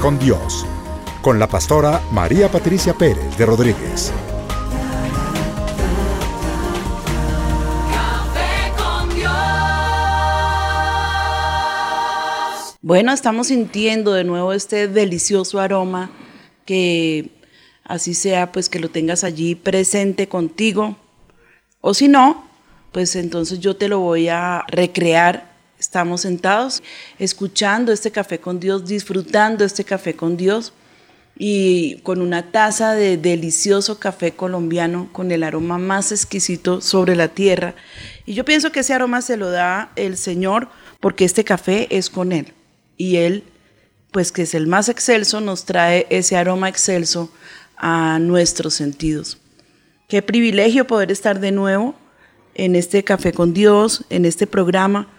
Con Dios, con la pastora María Patricia Pérez de Rodríguez. Bueno, estamos sintiendo de nuevo este delicioso aroma que así sea, pues que lo tengas allí presente contigo. O si no, pues entonces yo te lo voy a recrear. Estamos sentados escuchando este café con Dios, disfrutando este café con Dios y con una taza de delicioso café colombiano con el aroma más exquisito sobre la tierra. Y yo pienso que ese aroma se lo da el Señor porque este café es con Él. Y Él, pues que es el más excelso, nos trae ese aroma excelso a nuestros sentidos. Qué privilegio poder estar de nuevo en este café con Dios, en este programa.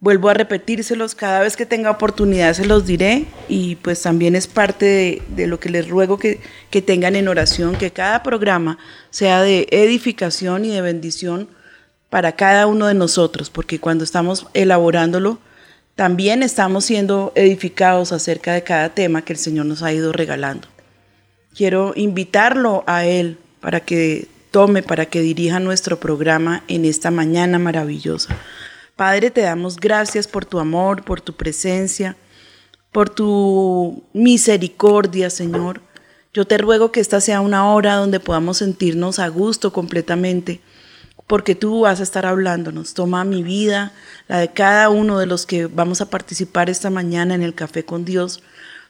Vuelvo a repetírselos, cada vez que tenga oportunidad se los diré y pues también es parte de, lo que les ruego que, que tengan en oración, que cada programa sea de edificación y de bendición para cada uno de nosotros, porque cuando estamos elaborándolo, también estamos siendo edificados acerca de cada tema que el Señor nos ha ido regalando. Quiero invitarlo a Él para que tome, para que dirija nuestro programa en esta mañana maravillosa. Padre, te damos gracias por tu amor, por tu presencia, por tu misericordia, Señor. Yo te ruego que esta sea una hora donde podamos sentirnos a gusto completamente, porque tú vas a estar hablándonos. Toma mi vida, la de cada uno de los que vamos a participar esta mañana en el Café con Dios.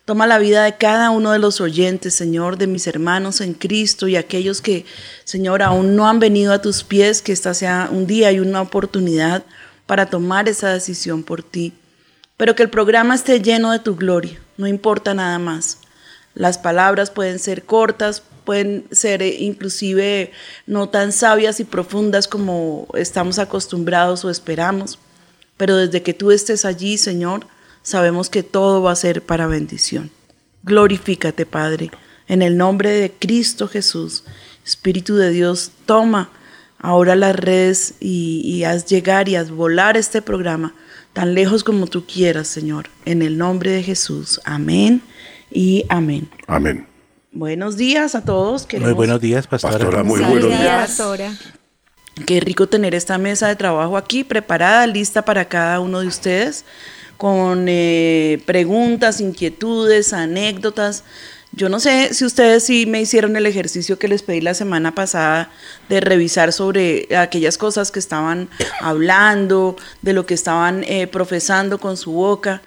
Toma la vida de cada uno de los oyentes, Señor, de mis hermanos en Cristo y aquellos que, Señor, aún no han venido a tus pies, que esta sea un día y una oportunidad para tomar esa decisión por ti. Pero que el programa esté lleno de tu gloria, no importa nada más. Las palabras pueden ser cortas, pueden ser eh, inclusive no tan sabias y profundas como estamos acostumbrados o esperamos, pero desde que tú estés allí, Señor, sabemos que todo va a ser para bendición. Glorifícate, Padre, en el nombre de Cristo Jesús. Espíritu de Dios, toma ahora las redes y, y haz llegar y haz volar este programa tan lejos como tú quieras, Señor. En el nombre de Jesús. Amén y amén. Amén. Buenos días a todos. Muy buenos días, pastora. Pastora, muy Buenos buenos días. días, Pastora. Qué rico tener esta mesa de trabajo aquí preparada, lista para cada uno de ustedes, con eh, preguntas, inquietudes, anécdotas. Yo no sé si ustedes sí me hicieron el ejercicio que les pedí la semana pasada de revisar sobre aquellas cosas que estaban hablando, de lo que estaban eh, profesando con su boca.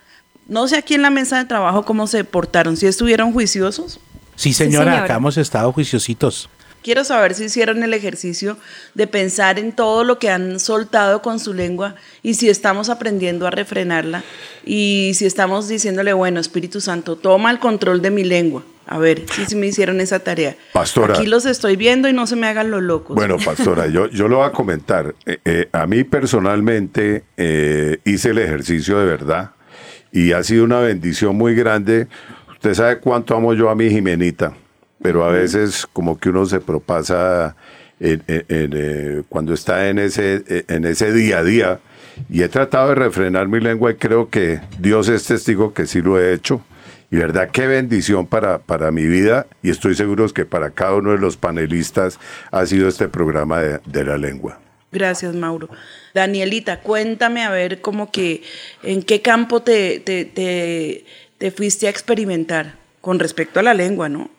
No sé aquí en la mesa de trabajo cómo se portaron, si estuvieron juiciosos. Sí, señora, señora. acá hemos estado juiciositos. Quiero saber si hicieron el ejercicio de pensar en todo lo que han soltado con su lengua y si estamos aprendiendo a refrenarla y si estamos diciéndole, bueno, Espíritu Santo, toma el control de mi lengua. A ver, si sí, me hicieron esa tarea. Pastora. Aquí los estoy viendo y no se me hagan los locos. Bueno, pastora, yo, yo lo voy a comentar. Eh, eh, a mí personalmente eh, hice el ejercicio de verdad y ha sido una bendición muy grande. Usted sabe cuánto amo yo a mi Jimenita, pero a veces como que uno se propasa en- en- en, eh, cuando está en ese, eh, en ese día a día y he tratado de refrenar mi lengua y creo que Dios es testigo que sí lo he hecho. Y verdad, qué bendición para, para mi vida y estoy seguro que para cada uno de los panelistas ha sido este programa de, de la lengua. Gracias, Mauro. Danielita, cuéntame a ver como que en qué campo te, te, te, te fuiste a experimentar con respecto a la lengua, ¿no?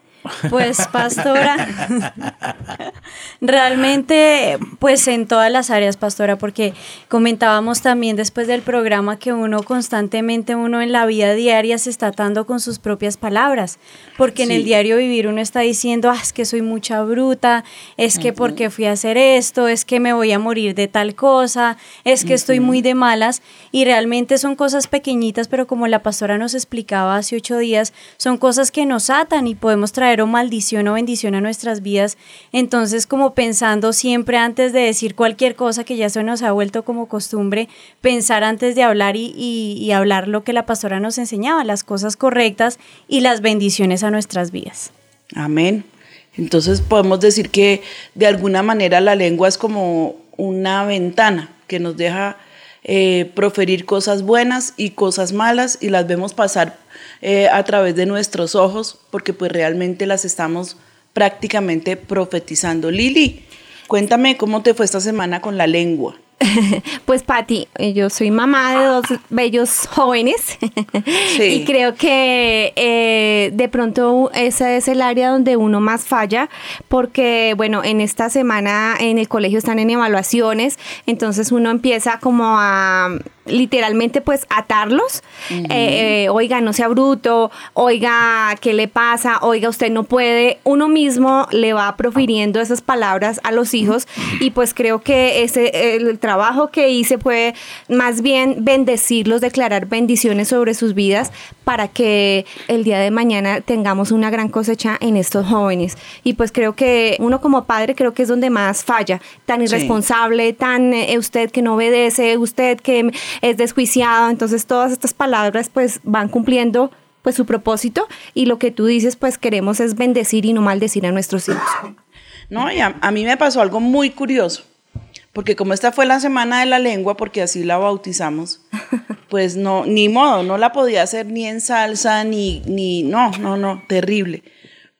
Pues, pastora, realmente, pues en todas las áreas, pastora, porque comentábamos también después del programa que uno constantemente, uno en la vida diaria se está atando con sus propias palabras, porque en el diario vivir uno está diciendo, ah, es que soy mucha bruta, es que porque fui a hacer esto, es que me voy a morir de tal cosa, es que estoy muy de malas, y realmente son cosas pequeñitas, pero como la pastora nos explicaba hace ocho días, son cosas que nos atan y podemos traer o maldición o bendición a nuestras vidas. Entonces, como pensando siempre antes de decir cualquier cosa que ya se nos ha vuelto como costumbre, pensar antes de hablar y, hablar lo que la pastora nos enseñaba, las cosas correctas y las bendiciones a nuestras vidas. Amén. Entonces podemos decir que de alguna manera la lengua es como una ventana que nos deja eh, proferir cosas buenas y cosas malas y las vemos pasar eh, a través de nuestros ojos porque pues realmente las estamos prácticamente profetizando. Lili, cuéntame cómo te fue esta semana con la lengua. Pues Patti, eh, yo soy mamá de dos bellos jóvenes Sí. y creo que eh, de pronto ese es el área donde uno más falla porque bueno, en esta semana en el colegio están en evaluaciones, entonces uno empieza como a literalmente pues atarlos, Eh, eh, oiga, no sea bruto, oiga, ¿qué le pasa? Oiga, usted no puede, uno mismo le va profiriendo esas palabras a los hijos y pues creo que ese el trabajo que hice fue más bien bendecirlos, declarar bendiciones sobre sus vidas para que el día de mañana tengamos una gran cosecha en estos jóvenes. Y pues creo que uno como padre creo que es donde más falla, tan Sí. irresponsable, tan eh, usted que no obedece, usted que es desjuiciado, entonces todas estas palabras pues van cumpliendo pues su propósito y lo que tú dices pues queremos es bendecir y no maldecir a nuestros hijos. No, y a, a mí me pasó algo muy curioso, porque como esta fue la semana de la lengua, porque así la bautizamos, pues no, ni modo, no la podía hacer ni en salsa, ni, ni, no, no, no, terrible.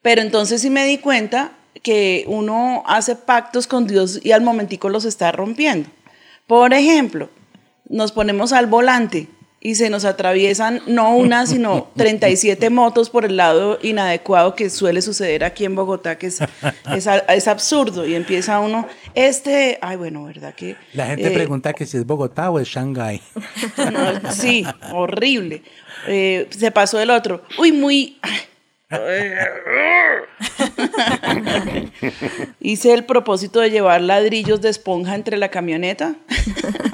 Pero entonces sí me di cuenta que uno hace pactos con Dios y al momentico los está rompiendo. Por ejemplo, nos ponemos al volante y se nos atraviesan no una, sino 37 motos por el lado inadecuado que suele suceder aquí en Bogotá, que es, es, es absurdo. Y empieza uno, este, ay, bueno, ¿verdad? que La gente eh, pregunta que si es Bogotá o es Shanghái. no, sí, horrible. Eh, se pasó el otro. Uy, muy. Hice el propósito de llevar ladrillos de esponja entre la camioneta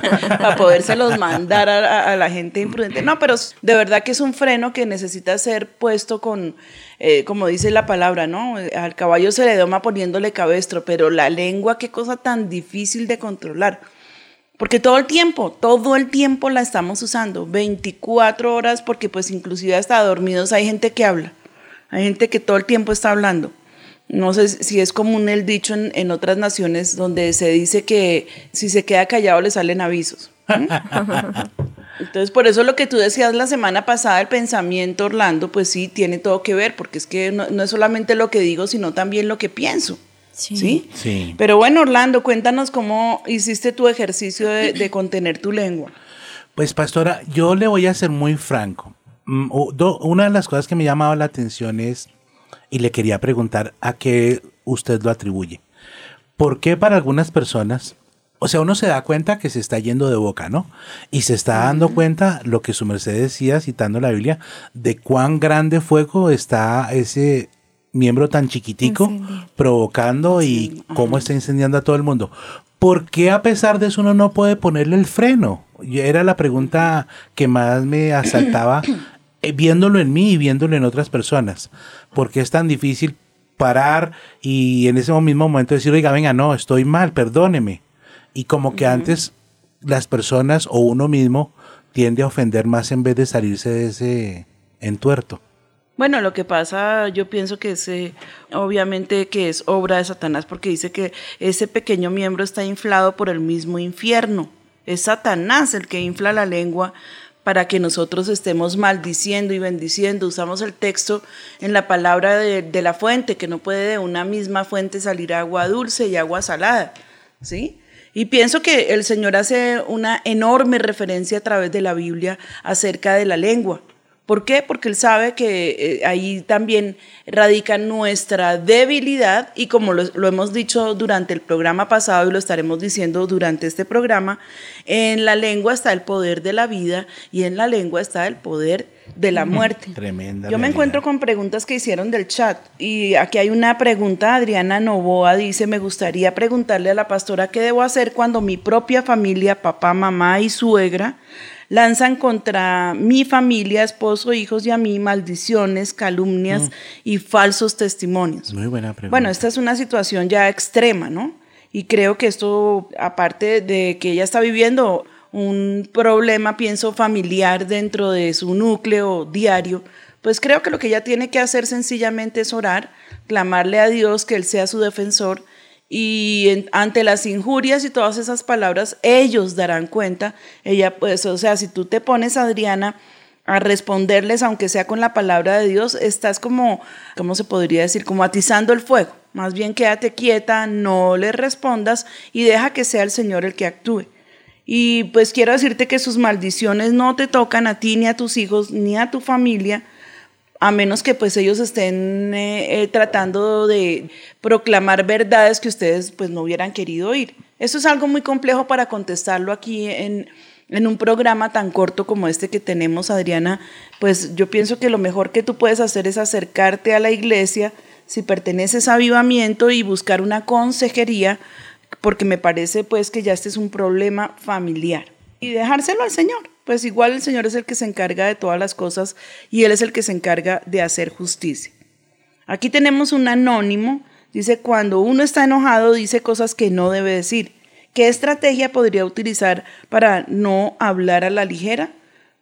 para podérselos mandar a, la gente imprudente. No, pero de verdad que es un freno que necesita ser puesto con, eh, como dice la palabra, ¿no? Al caballo se le doma poniéndole cabestro, pero la lengua, qué cosa tan difícil de controlar. Porque todo el tiempo, todo el tiempo la estamos usando, 24 horas, porque pues inclusive hasta dormidos hay gente que habla, hay gente que todo el tiempo está hablando. No sé si es común el dicho en, en otras naciones donde se dice que si se queda callado le salen avisos. ¿Mm? Entonces, por eso lo que tú decías la semana pasada, el pensamiento, Orlando, pues sí, tiene todo que ver, porque es que no, no es solamente lo que digo, sino también lo que pienso. ¿Sí? Sí. Pero bueno, Orlando, cuéntanos cómo hiciste tu ejercicio de, de contener tu lengua. Pues pastora, yo le voy a ser muy franco. Mm, Una de las cosas que me llamaba la atención es, y le quería preguntar a qué usted lo atribuye. ¿Por qué para algunas personas, o sea, uno se da cuenta que se está yendo de boca, ¿no? Y se está dando cuenta, lo que su merced decía, citando la Biblia, de cuán grande fuego está ese miembro tan chiquitico provocando y cómo está incendiando a todo el mundo. ¿Por qué a pesar de eso uno no puede ponerle el freno? Era la pregunta que más me asaltaba viéndolo en mí y viéndolo en otras personas. ¿Por qué es tan difícil parar y en ese mismo momento decir, oiga, venga, no, estoy mal, perdóneme? Y como que antes las personas o uno mismo tiende a ofender más en vez de salirse de ese entuerto. Bueno, lo que pasa, yo pienso que es, eh, obviamente que es obra de Satanás, porque dice que ese pequeño miembro está inflado por el mismo infierno. Es Satanás el que infla la lengua para que nosotros estemos maldiciendo y bendiciendo. Usamos el texto en la palabra de, de la fuente, que no puede de una misma fuente salir agua dulce y agua salada. ¿Sí? Y pienso que el Señor hace una enorme referencia a través de la Biblia acerca de la lengua. ¿Por qué? Porque Él sabe que eh, ahí también radica nuestra debilidad y como lo, lo hemos dicho durante el programa pasado y lo estaremos diciendo durante este programa, en la lengua está el poder de la vida y en la lengua está el poder de la muerte. Tremenda Yo me encuentro con preguntas que hicieron del chat y aquí hay una pregunta, Adriana Novoa dice, me gustaría preguntarle a la pastora qué debo hacer cuando mi propia familia, papá, mamá y suegra, lanzan contra mi familia, esposo, hijos y a mí maldiciones, calumnias y falsos testimonios. Muy buena pregunta. Bueno, esta es una situación ya extrema, ¿no? Y creo que esto, aparte de que ella está viviendo un problema, pienso, familiar dentro de su núcleo diario, pues creo que lo que ella tiene que hacer sencillamente es orar, clamarle a Dios que Él sea su defensor y ante las injurias y todas esas palabras, ellos darán cuenta. Ella, pues, o sea, si tú te pones, Adriana, a responderles, aunque sea con la palabra de Dios, estás como, ¿cómo se podría decir? Como atizando el fuego. Más bien quédate quieta, no le respondas y deja que sea el Señor el que actúe. Y pues quiero decirte que sus maldiciones no te tocan a ti, ni a tus hijos, ni a tu familia, a menos que pues ellos estén eh, eh, tratando de proclamar verdades que ustedes pues no hubieran querido oír. Eso es algo muy complejo para contestarlo aquí en, en un programa tan corto como este que tenemos, Adriana. Pues yo pienso que lo mejor que tú puedes hacer es acercarte a la iglesia si perteneces a avivamiento y buscar una consejería, porque me parece pues que ya este es un problema familiar y dejárselo al Señor. Pues igual el Señor es el que se encarga de todas las cosas y Él es el que se encarga de hacer justicia. Aquí tenemos un anónimo, dice, cuando uno está enojado dice cosas que no debe decir. ¿Qué estrategia podría utilizar para no hablar a la ligera?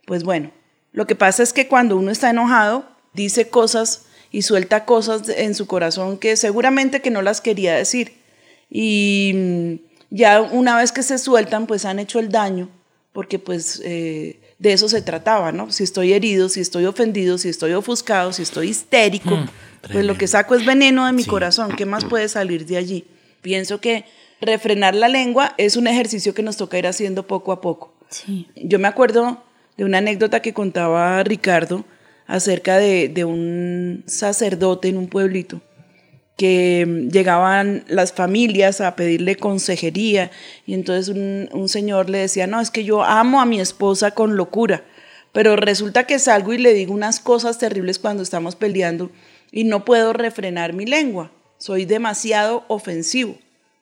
Pues bueno, lo que pasa es que cuando uno está enojado dice cosas y suelta cosas en su corazón que seguramente que no las quería decir. Y mm, ya una vez que se sueltan, pues han hecho el daño, porque pues eh, de eso se trataba, ¿no? Si estoy herido, si estoy ofendido, si estoy ofuscado, si estoy histérico, pues lo que saco es veneno de mi corazón. ¿Qué más puede salir de allí? Pienso que refrenar la lengua es un ejercicio que nos toca ir haciendo poco a poco. Sí. Yo me acuerdo de una anécdota que contaba Ricardo acerca de, de un sacerdote en un pueblito que mm, llegaban las familias a pedirle consejería y entonces un, un señor le decía, no, es que yo amo a mi esposa con locura, pero resulta que salgo y le digo unas cosas terribles cuando estamos peleando y no puedo refrenar mi lengua, soy demasiado ofensivo,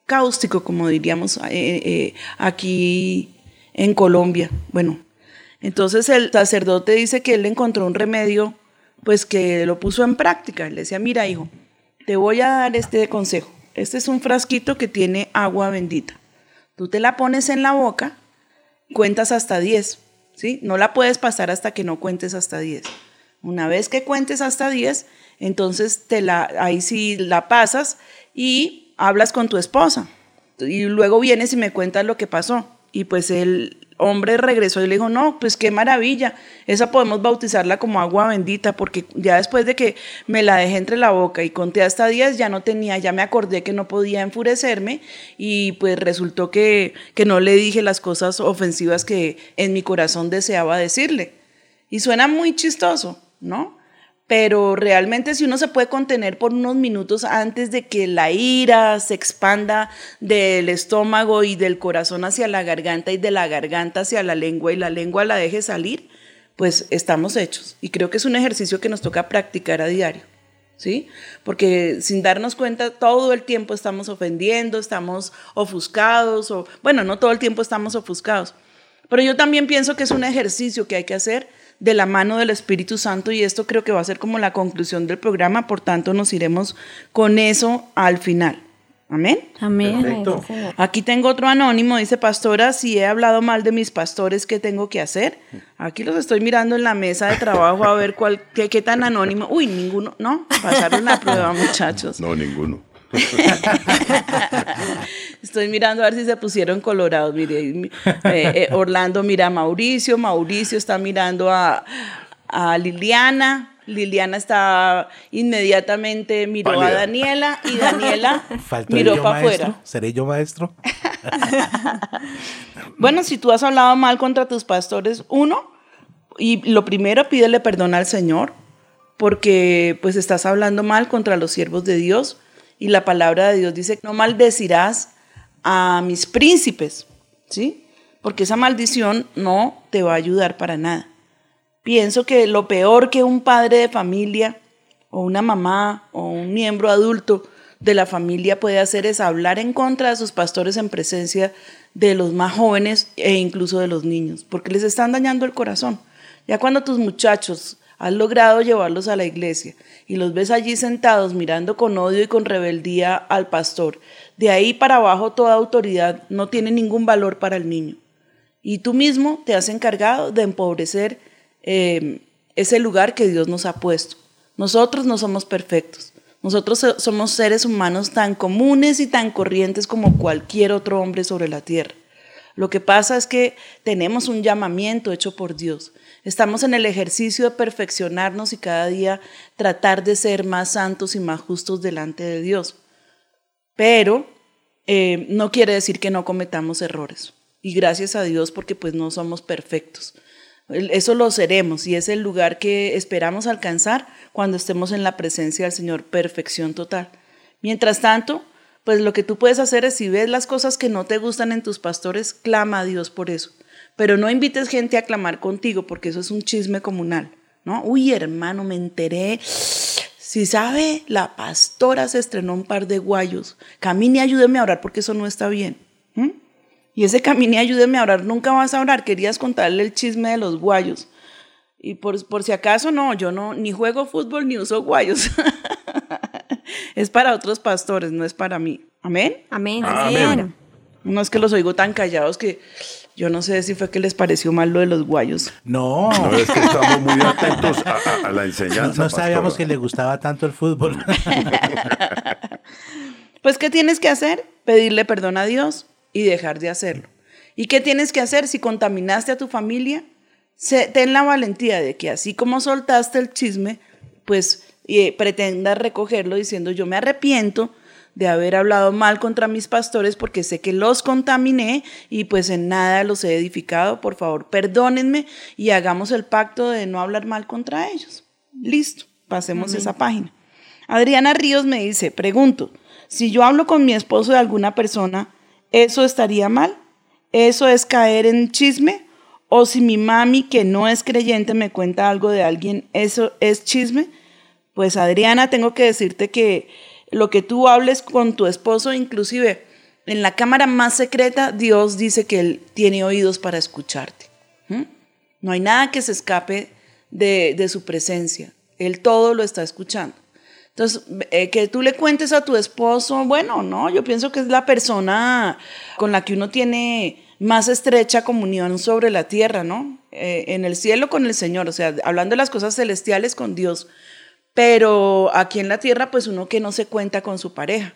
cáustico, como diríamos eh, eh, aquí en Colombia. Bueno, entonces el sacerdote dice que él encontró un remedio, pues que lo puso en práctica. Le decía, mira hijo, te voy a dar este consejo. Este es un frasquito que tiene agua bendita. Tú te la pones en la boca, cuentas hasta 10, ¿sí? No la puedes pasar hasta que no cuentes hasta 10. Una vez que cuentes hasta 10, entonces te la, ahí sí la pasas y hablas con tu esposa. Y luego vienes y me cuentas lo que pasó. Y pues el hombre regresó y le dijo, no, pues qué maravilla, esa podemos bautizarla como agua bendita, porque ya después de que me la dejé entre la boca y conté hasta 10, ya no tenía, ya me acordé que no podía enfurecerme y pues resultó que, que no le dije las cosas ofensivas que en mi corazón deseaba decirle. Y suena muy chistoso, ¿no? Pero realmente si uno se puede contener por unos minutos antes de que la ira se expanda del estómago y del corazón hacia la garganta y de la garganta hacia la lengua y la lengua la deje salir, pues estamos hechos. Y creo que es un ejercicio que nos toca practicar a diario. ¿Sí? Porque sin darnos cuenta todo el tiempo estamos ofendiendo, estamos ofuscados, o bueno, no todo el tiempo estamos ofuscados. Pero yo también pienso que es un ejercicio que hay que hacer de la mano del Espíritu Santo y esto creo que va a ser como la conclusión del programa, por tanto nos iremos con eso al final. Amén. Amén. Perfecto. Aquí tengo otro anónimo, dice, pastora, si he hablado mal de mis pastores, ¿qué tengo que hacer? Aquí los estoy mirando en la mesa de trabajo a ver cuál, qué, qué tan anónimo. Uy, ninguno, no, pasaron la prueba, muchachos. No, ninguno. Estoy mirando a ver si se pusieron colorados. Mire, mi- eh, eh, Orlando mira a Mauricio, Mauricio está mirando a, a Liliana. Liliana está inmediatamente miró a. Daniela y Daniela miró para afuera. ¿Seré yo maestro? Bueno, si tú has hablado mal contra tus pastores, uno, y lo primero, pídele perdón al Señor, porque pues estás hablando mal contra los siervos de Dios, y la palabra de Dios dice, no maldecirás a mis príncipes, ¿sí? Porque esa maldición no te va a ayudar para nada. Pienso que lo peor que un padre de familia o una mamá o un miembro adulto de la familia puede hacer es hablar en contra de sus pastores en presencia de los más jóvenes e incluso de los niños, porque les están dañando el corazón. Ya cuando tus muchachos has logrado llevarlos a la iglesia y los ves allí sentados mirando con odio y con rebeldía al pastor, de ahí para abajo toda autoridad no tiene ningún valor para el niño. Y tú mismo te has encargado de empobrecer eh, ese lugar que Dios nos ha puesto. Nosotros no somos perfectos. Nosotros so- somos seres humanos tan comunes y tan corrientes como cualquier otro hombre sobre la tierra. Lo que pasa es que tenemos un llamamiento hecho por Dios. Estamos en el ejercicio de perfeccionarnos y cada día tratar de ser más santos y más justos delante de Dios. Pero eh, no quiere decir que no cometamos errores. Y gracias a Dios porque pues no somos perfectos. Eso lo seremos y es el lugar que esperamos alcanzar cuando estemos en la presencia del Señor, perfección total. Mientras tanto, pues lo que tú puedes hacer es si ves las cosas que no te gustan en tus pastores, clama a Dios por eso. Pero no invites gente a clamar contigo porque eso es un chisme comunal, ¿no? Uy, hermano, me enteré. Si sabe, la pastora se estrenó un par de guayos. Camine, ayúdeme a orar porque eso no está bien. Y ese camine, ayúdeme a orar, nunca vas a orar. Querías contarle el chisme de los guayos. Y por, por si acaso, no, yo no, ni juego fútbol ni uso guayos. es para otros pastores, no es para mí. Amén. Amén. señora. No es que los oigo tan callados que yo no sé si fue que les pareció mal lo de los guayos. No. No, es que estamos muy atentos a, a- a la No, enseñanza. no sabíamos pastora. que le gustaba tanto el fútbol. Pues, ¿qué tienes que hacer? Pedirle perdón a Dios y dejar de hacerlo. ¿Y qué tienes que hacer si contaminaste a tu familia? Se- ten la valentía de que así como soltaste el chisme, pues eh, pretendas recogerlo diciendo yo me arrepiento de haber hablado mal contra mis pastores porque sé que los contaminé y pues en nada los he edificado. Por favor, perdónenme y hagamos el pacto de no hablar mal contra ellos. Listo, pasemos esa página. Adriana Ríos me dice, pregunto, si yo hablo con mi esposo de alguna persona, ¿eso estaría mal? ¿Eso es caer en chisme? ¿O si mi mami, que no es creyente, me cuenta algo de alguien, ¿eso es chisme? Pues Adriana, tengo que decirte que lo que tú hables con tu esposo, inclusive en la cámara más secreta, Dios dice que Él tiene oídos para escucharte. No hay nada que se escape de, de su presencia. Él todo lo está escuchando. Entonces, eh, que tú le cuentes a tu esposo, bueno, no, yo pienso que es la persona con la que uno tiene más estrecha comunión sobre la tierra, ¿no? Eh, en el cielo con el Señor, o sea, hablando de las cosas celestiales con Dios, pero aquí en la tierra, pues uno que no se cuenta con su pareja.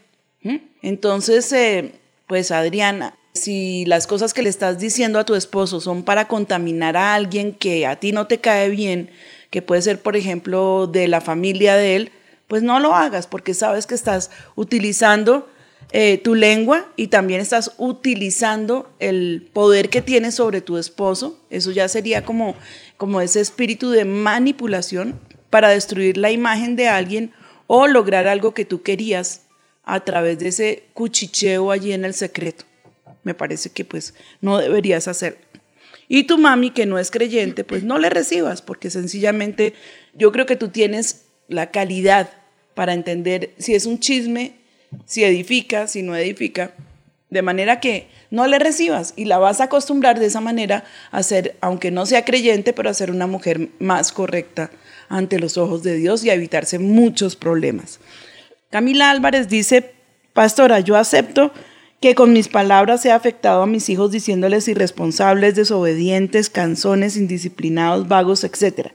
Entonces, eh, pues Adriana, si las cosas que le estás diciendo a tu esposo son para contaminar a alguien que a ti no te cae bien, que puede ser, por ejemplo, de la familia de él, pues no lo hagas porque sabes que estás utilizando eh, tu lengua y también estás utilizando el poder que tienes sobre tu esposo. Eso ya sería como, como ese espíritu de manipulación para destruir la imagen de alguien o lograr algo que tú querías a través de ese cuchicheo allí en el secreto. Me parece que pues no deberías hacerlo. Y tu mami, que no es creyente, pues no le recibas, porque sencillamente yo creo que tú tienes la calidad para entender si es un chisme, si edifica, si no edifica, de manera que no le recibas y la vas a acostumbrar de esa manera a ser, aunque no sea creyente, pero a ser una mujer más correcta ante los ojos de Dios y a evitarse muchos problemas. Camila Álvarez dice, pastora, yo acepto que con mis palabras he afectado a mis hijos diciéndoles irresponsables, desobedientes, canzones, indisciplinados, vagos, etc.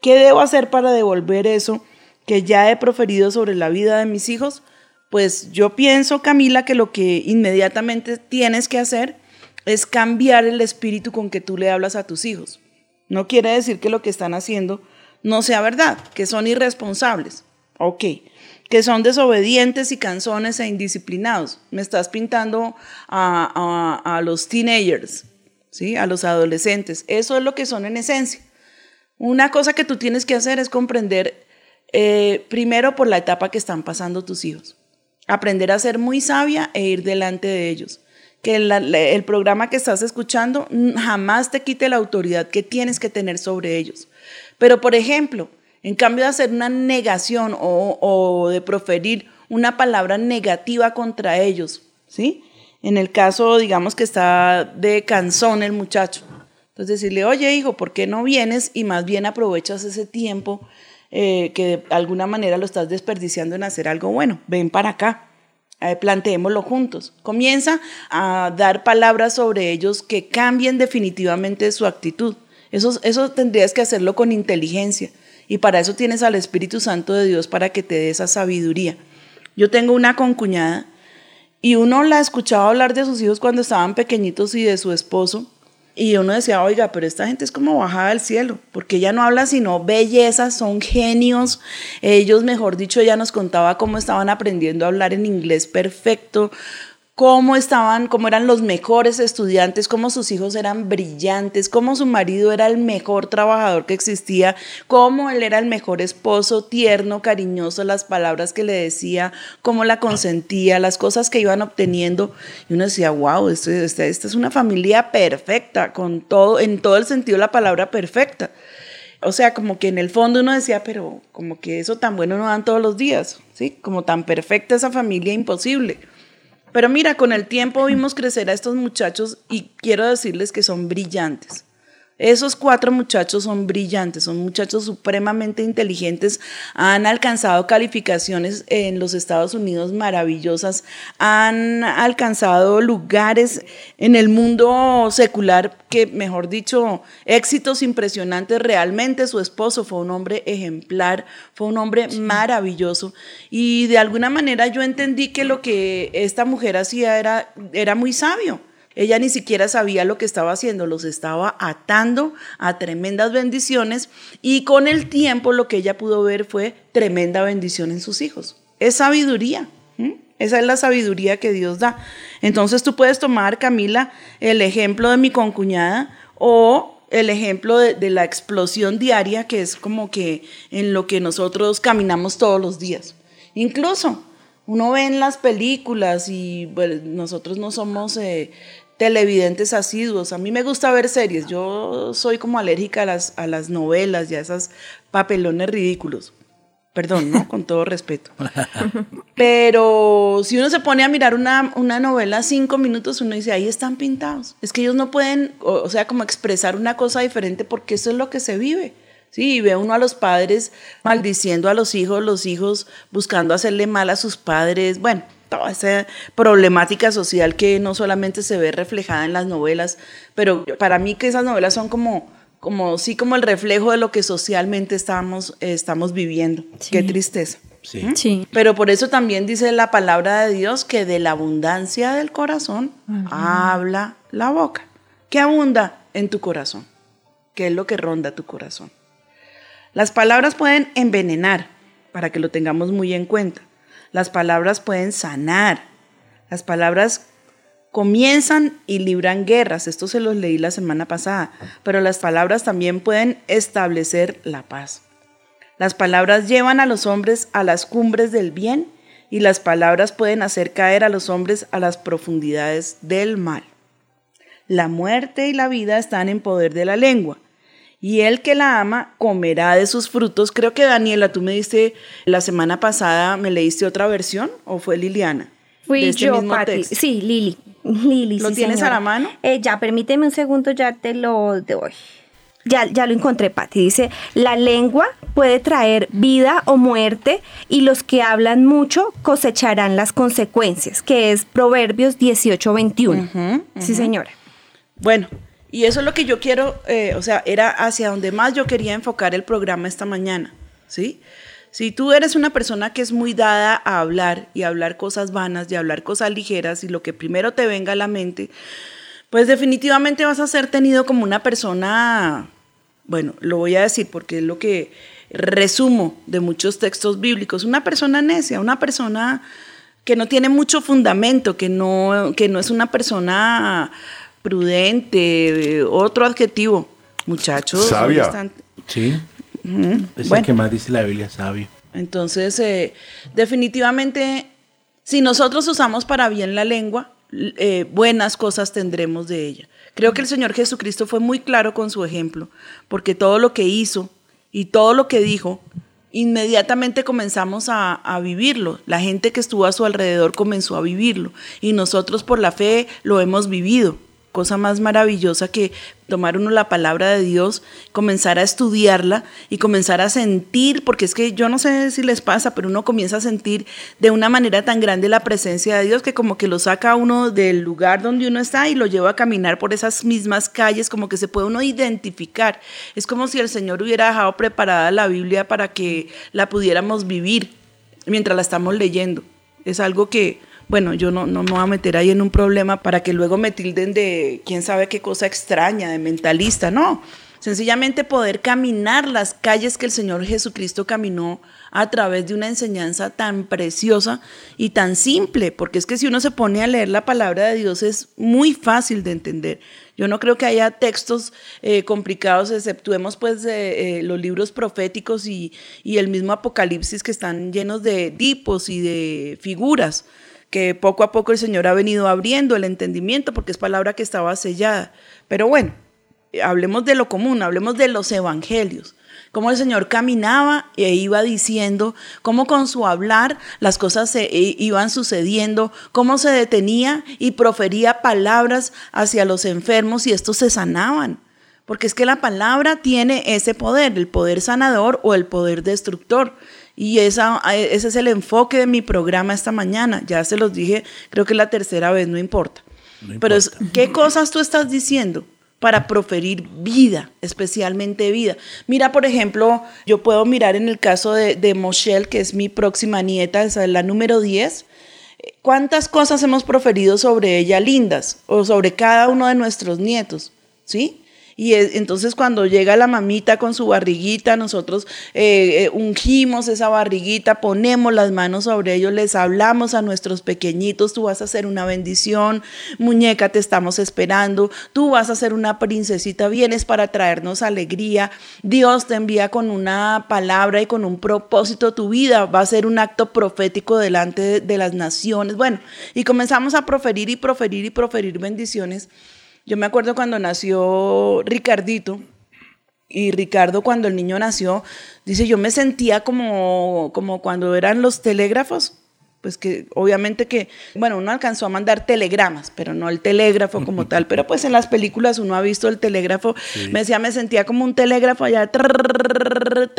¿Qué debo hacer para devolver eso que ya he proferido sobre la vida de mis hijos? Pues yo pienso, Camila, que lo que inmediatamente tienes que hacer es cambiar el espíritu con que tú le hablas a tus hijos. No quiere decir que lo que están haciendo no sea verdad, que son irresponsables. Ok. Que son desobedientes y canzones e indisciplinados. Me estás pintando a, a- a los teenagers, ¿sí? A los adolescentes. Eso es lo que son en esencia. Una cosa que tú tienes que hacer es comprender, eh, primero, por la etapa que están pasando tus hijos. Aprender a ser muy sabia e ir delante de ellos. Que el programa que estás escuchando jamás te quite la autoridad que tienes que tener sobre ellos. Pero, por ejemplo, en cambio de hacer una negación o, de proferir una palabra negativa contra ellos, ¿sí? En el caso, digamos que está de canzón el muchacho. Entonces decirle, oye hijo, ¿por qué no vienes y más bien aprovechas ese tiempo eh, que de alguna manera lo estás desperdiciando en hacer algo bueno? Ven para acá, eh, planteémoslo juntos. Comienza a dar palabras sobre ellos que cambien definitivamente su actitud. Eso, eso tendrías que hacerlo con inteligencia y para eso tienes al Espíritu Santo de Dios para que te dé esa sabiduría. Yo tengo una concuñada y uno la escuchaba hablar de sus hijos cuando estaban pequeñitos y de su esposo. Y uno decía, oiga, pero esta gente es como bajada del cielo, porque ella no habla sino bellezas, son genios. Ellos, mejor dicho, ella nos contaba cómo estaban aprendiendo a hablar en inglés perfecto, cómo estaban, cómo eran los mejores estudiantes, cómo sus hijos eran brillantes, cómo su marido era el mejor trabajador que existía, cómo él era el mejor esposo, tierno, cariñoso, las palabras que le decía, cómo la consentía, las cosas que iban obteniendo. Y uno decía, wow, esto- esta, esta es una familia perfecta, con todo, en todo el sentido la palabra perfecta. O sea, como que en el fondo uno decía, pero como que eso tan bueno no dan todos los días, ¿sí? Como tan perfecta esa familia, imposible. Pero mira, con el tiempo vimos crecer a estos muchachos y quiero decirles que son brillantes. Esos cuatro muchachos son brillantes, son muchachos supremamente inteligentes, han alcanzado calificaciones en los Estados Unidos maravillosas, han alcanzado lugares en el mundo secular que, mejor dicho, éxitos impresionantes. Realmente su esposo fue un hombre ejemplar, fue un hombre maravilloso y de alguna manera yo entendí que lo que esta mujer hacía era, era muy sabio. Ella ni siquiera sabía lo que estaba haciendo, los estaba atando a tremendas bendiciones y con el tiempo lo que ella pudo ver fue tremenda bendición en sus hijos. Es sabiduría. Esa es la sabiduría que Dios da. Entonces tú puedes tomar, Camila, el ejemplo de mi concuñada o el ejemplo de, la explosión diaria, que es como que en lo que nosotros caminamos todos los días. Incluso uno ve en las películas y bueno, nosotros no somos eh, televidentes asiduos. A mí me gusta ver series. Yo soy como alérgica a las, a las novelas y a esos papelones ridículos. Perdón, ¿no? Con todo respeto. Pero si uno se pone a mirar una, una novela cinco minutos, uno dice, ahí están pintados. Es que ellos no pueden, o, o sea, como expresar una cosa diferente porque eso es lo que se vive. Sí, y ve uno a los padres maldiciendo a los hijos, los hijos buscando hacerle mal a sus padres. Bueno, toda esa problemática social que no solamente se ve reflejada en las novelas, pero para mí que esas novelas son como, como sí, como el reflejo de lo que socialmente estamos, eh, estamos viviendo. Qué tristeza. Sí. Sí. Pero por eso también dice la palabra de Dios que de la abundancia del corazón habla la boca. ¿Qué abunda en tu corazón? ¿Qué es lo que ronda tu corazón? Las palabras pueden envenenar, para que lo tengamos muy en cuenta. Las palabras pueden sanar. Las palabras comienzan y libran guerras. Esto se los leí la semana pasada. Pero las palabras también pueden establecer la paz. Las palabras llevan a los hombres a las cumbres del bien y las palabras pueden hacer caer a los hombres a las profundidades del mal. La muerte y la vida están en poder de la lengua. Y el que la ama comerá de sus frutos. Creo que Daniela, tú me diste la semana pasada, ¿me leíste otra versión o fue Liliana? Fui este yo, Pati. texto. Sí, Lili. Lili, ¿Lo sí, tienes señora. a la mano? Eh, ya, permíteme un segundo, ya te lo doy. Ya, ya lo encontré, Pati. Dice, la lengua puede traer vida o muerte y los que hablan mucho cosecharán las consecuencias, que es Proverbios 18-21. Sí, señora. Bueno, y eso es lo que yo quiero, eh, o sea, era hacia donde más yo quería enfocar el programa esta mañana, ¿sí? Si tú eres una persona que es muy dada a hablar y a hablar cosas vanas y a hablar cosas ligeras y lo que primero te venga a la mente, pues definitivamente vas a ser tenido como una persona, bueno, lo voy a decir porque es lo que resumo de muchos textos bíblicos, una persona necia, una persona que no tiene mucho fundamento, que no, que no es una persona prudente, otro adjetivo. Muchachos, Sabia. están- Sí. Es bueno. el que más dice la Biblia, sabio. Entonces, eh, definitivamente, si nosotros usamos para bien la lengua, eh, buenas cosas tendremos de ella. Creo que el Señor Jesucristo fue muy claro con su ejemplo, porque todo lo que hizo y todo lo que dijo, inmediatamente comenzamos a, a vivirlo. La gente que estuvo a su alrededor comenzó a vivirlo y nosotros por la fe lo hemos vivido. Cosa más maravillosa que tomar uno la palabra de Dios, comenzar a estudiarla y comenzar a sentir, porque es que yo no sé si les pasa, pero uno comienza a sentir de una manera tan grande la presencia de Dios que como que lo saca uno del lugar donde uno está y lo lleva a caminar por esas mismas calles, como que se puede uno identificar. Es como si el Señor hubiera dejado preparada la Biblia para que la pudiéramos vivir mientras la estamos leyendo. Es algo que, bueno, yo no, no me voy a meter ahí en un problema para que luego me tilden de quién sabe qué cosa extraña, de mentalista, no. Sencillamente poder caminar las calles que el Señor Jesucristo caminó a través de una enseñanza tan preciosa y tan simple, porque es que si uno se pone a leer la palabra de Dios es muy fácil de entender. Yo no creo que haya textos eh, complicados, exceptuemos pues eh, los libros proféticos y, y el mismo Apocalipsis que están llenos de tipos y de figuras que poco a poco el Señor ha venido abriendo el entendimiento porque es palabra que estaba sellada. Pero bueno, hablemos de lo común, hablemos de los evangelios. Cómo el Señor caminaba e iba diciendo, cómo con su hablar las cosas se e- iban sucediendo, cómo se detenía y profería palabras hacia los enfermos y estos se sanaban. Porque es que la palabra tiene ese poder, el poder sanador o el poder destructor. Y esa, ese es el enfoque de mi programa esta mañana. Ya se los dije, creo que la tercera vez, no importa. No Pero es. ¿qué cosas tú estás diciendo para proferir vida, especialmente vida? Mira, por ejemplo, yo puedo mirar en el caso de, de Moshel, que es mi próxima nieta, esa es la número 10. ¿Cuántas cosas hemos proferido sobre ella lindas o sobre cada uno de nuestros nietos? ¿Sí? Y es- entonces cuando llega la mamita con su barriguita, nosotros eh, eh, ungimos esa barriguita, ponemos las manos sobre ellos, les hablamos a nuestros pequeñitos, tú vas a ser una bendición, muñeca, te estamos esperando, tú vas a ser una princesita, vienes para traernos alegría, Dios te envía con una palabra y con un propósito, tu vida va a ser un acto profético delante de, de las naciones. Bueno, y comenzamos a proferir y proferir y proferir bendiciones. Yo me acuerdo cuando nació Ricardito, y Ricardo cuando el niño nació, dice, yo me sentía como, como cuando eran los telégrafos, pues que obviamente que, bueno, uno alcanzó a mandar telegramas, pero no el telégrafo como tal, pero pues en las películas uno ha visto el telégrafo, me decía, me sentía como un telégrafo allá, trrr,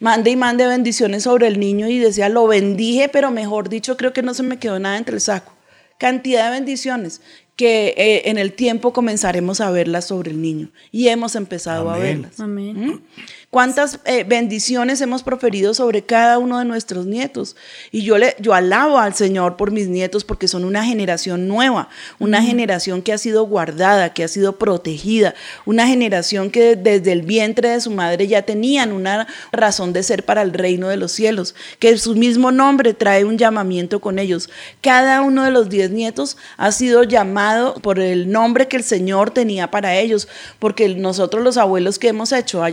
mande y mande bendiciones sobre el niño y decía, lo bendije, pero mejor dicho, creo que no se me quedó nada entre el saco. Cantidad de bendiciones que eh, en el tiempo comenzaremos a verlas sobre el niño y hemos empezado a verlas. Amén. ¿Mm? ¿Cuántas eh, bendiciones hemos proferido sobre cada uno de nuestros nietos? Y yo, le, yo alabo al Señor por mis nietos porque son una generación nueva, una generación que ha sido guardada, que ha sido protegida, una generación que desde el vientre de su madre ya tenían una razón de ser para el reino de los cielos, que su mismo nombre trae un llamamiento con ellos. Cada uno de los diez nietos ha sido llamado por el nombre que el Señor tenía para ellos, porque nosotros los abuelos que hemos hecho, a-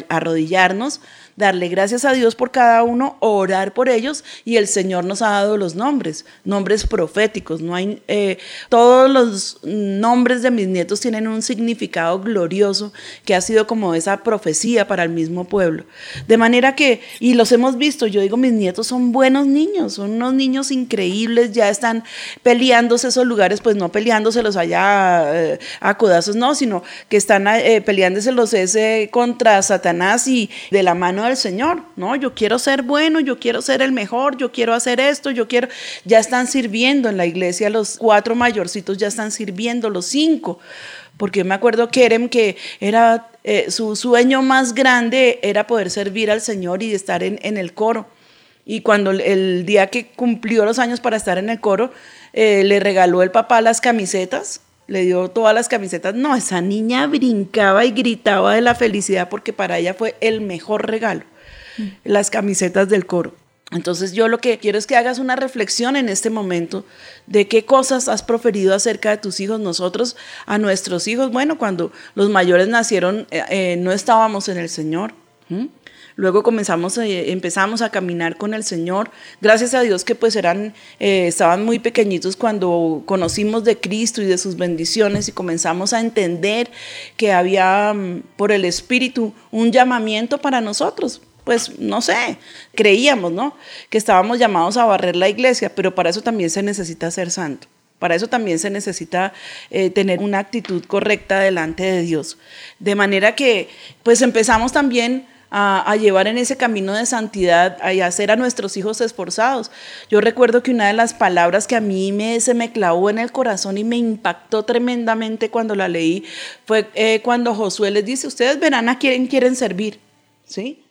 cuidarnos darle gracias a Dios por cada uno, orar por ellos y el Señor nos ha dado los nombres, nombres proféticos. No hay, eh, todos los nombres de mis nietos tienen un significado glorioso que ha sido como esa profecía para el mismo pueblo. De manera que, y los hemos visto, yo digo, mis nietos son buenos niños, son unos niños increíbles, ya están peleándose esos lugares, pues no peleándose, los ha allá eh, a codazos, no, sino que están eh, peleándoselos ese contra Satanás y de la mano del Señor, ¿no? Yo quiero ser bueno, yo quiero ser el mejor, yo quiero hacer esto, yo quiero, ya están sirviendo en la iglesia, los cuatro mayorcitos ya están sirviendo, los cinco, porque me acuerdo Kerem que era eh, su sueño más grande era poder servir al Señor y estar en, el coro. Y cuando el día que cumplió los años para estar en el coro, eh, le regaló el papá las camisetas, le dio todas las camisetas. No, esa niña brincaba y gritaba de la felicidad porque para ella fue el mejor regalo, las camisetas del coro. Entonces yo lo que quiero es que hagas una reflexión en este momento de qué cosas has proferido acerca de tus hijos. Nosotros a nuestros hijos, bueno, cuando los mayores nacieron eh, eh, no estábamos en el Señor. Luego comenzamos, eh, empezamos a caminar con el Señor. Gracias a Dios que pues eran, eh, estaban muy pequeñitos cuando conocimos de Cristo y de sus bendiciones y comenzamos a entender que había mm, por el Espíritu un llamamiento para nosotros. Pues no sé, creíamos, ¿no? Que estábamos llamados a barrer la iglesia, pero para eso también se necesita ser santo. Para eso también se necesita eh, tener una actitud correcta delante de Dios. De manera que, pues empezamos también a, llevar en ese camino de santidad y hacer a nuestros hijos esforzados. Yo recuerdo que una de las palabras que a mí me, se me clavó en el corazón y me impactó tremendamente cuando la leí fue eh, cuando Josué les dice, ustedes verán a quién quieren servir, ¿sí?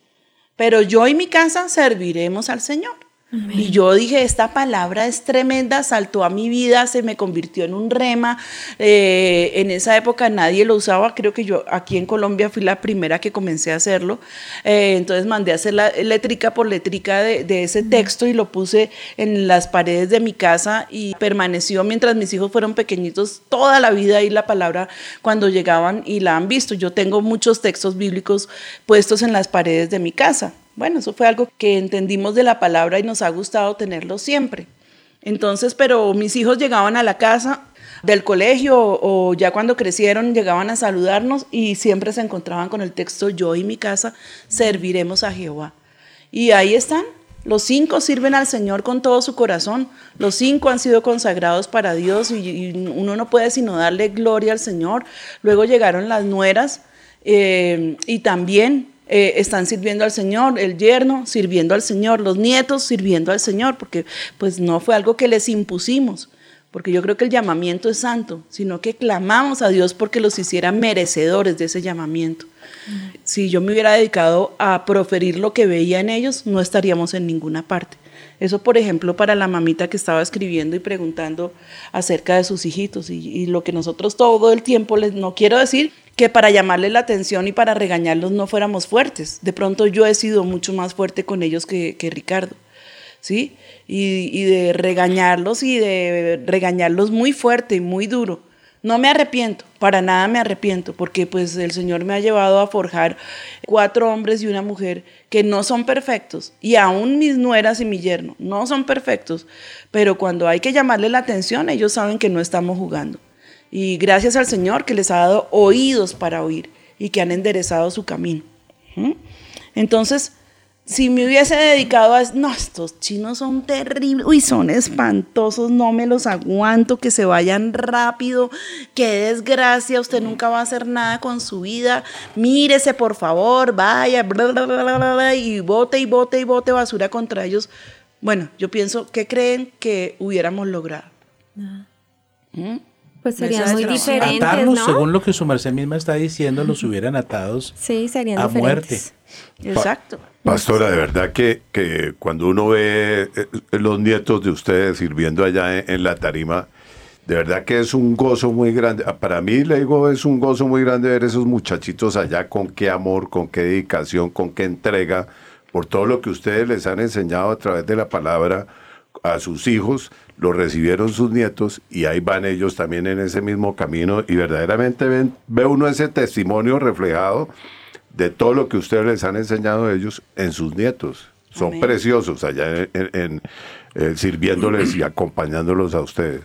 Pero yo y mi casa serviremos al Señor. Y yo dije, esta palabra es tremenda, saltó a mi vida, se me convirtió en un rema. Eh, en esa época nadie lo usaba, creo que yo aquí en Colombia fui la primera que comencé a hacerlo. Eh, entonces mandé a hacer la letrica por letrica de, de ese texto y lo puse en las paredes de mi casa y permaneció mientras mis hijos fueron pequeñitos toda la vida ahí la palabra cuando llegaban y la han visto. Yo tengo muchos textos bíblicos puestos en las paredes de mi casa. Bueno, eso fue algo que entendimos de la palabra y nos ha gustado tenerlo siempre. Entonces, pero mis hijos llegaban a la casa del colegio o ya cuando crecieron llegaban a saludarnos y siempre se encontraban con el texto yo y mi casa serviremos a Jehová. Y ahí están. Los cinco sirven al Señor con todo su corazón. Los cinco han sido consagrados para Dios y, uno no puede sino darle gloria al Señor. Luego llegaron las nueras eh, y también eh, están sirviendo al Señor, el yerno sirviendo al Señor, los nietos sirviendo al Señor, porque pues no fue algo que les impusimos, porque yo creo que el llamamiento es santo, sino que clamamos a Dios porque los hiciera merecedores de ese llamamiento. Si yo me hubiera dedicado a proferir lo que veía en ellos, no estaríamos en ninguna parte. Eso, por ejemplo, para la mamita que estaba escribiendo y preguntando acerca de sus hijitos y, y lo que nosotros todo el tiempo les, no quiero decir que para llamarles la atención y para regañarlos no fuéramos fuertes. De pronto yo he sido mucho más fuerte con ellos que, que Ricardo, ¿sí? Y, y de regañarlos y de regañarlos muy fuerte y muy duro. No me arrepiento, para nada me arrepiento, porque pues el Señor me ha llevado a forjar cuatro hombres y una mujer que no son perfectos, y aún mis nueras y mi yerno no son perfectos, pero cuando hay que llamarle la atención, ellos saben que no estamos jugando. Y gracias al Señor que les ha dado oídos para oír y que han enderezado su camino. ¿Mm? Entonces, si me hubiese dedicado a... No, estos chinos son terribles, uy, son espantosos, no me los aguanto, que se vayan rápido, qué desgracia, usted nunca va a hacer nada con su vida, mírese por favor, vaya, bla, bla, bla, bla, bla, bla, y bote y bote y bote basura contra ellos. Bueno, yo pienso, ¿qué creen que hubiéramos logrado? ¿Mm? Pues serían muy diferentes, Atarlos, ¿no? según lo que su merced misma está diciendo, los hubieran atados Sí, serían a diferentes. muerte. Exacto. Pastora, de verdad que, que cuando uno ve eh, los nietos de ustedes sirviendo allá en, en la tarima, de verdad que es un gozo muy grande. Ah, Para mí, le digo, es un gozo muy grande ver esos muchachitos allá con qué amor, con qué dedicación, con qué entrega, por todo lo que ustedes les han enseñado a través de la palabra a sus hijos, lo recibieron sus nietos y ahí van ellos también en ese mismo camino y verdaderamente ven, ve uno ese testimonio reflejado de todo lo que ustedes les han enseñado a ellos en sus nietos. Son Amén. preciosos allá en, en- en, eh, sirviéndoles y acompañándolos a ustedes.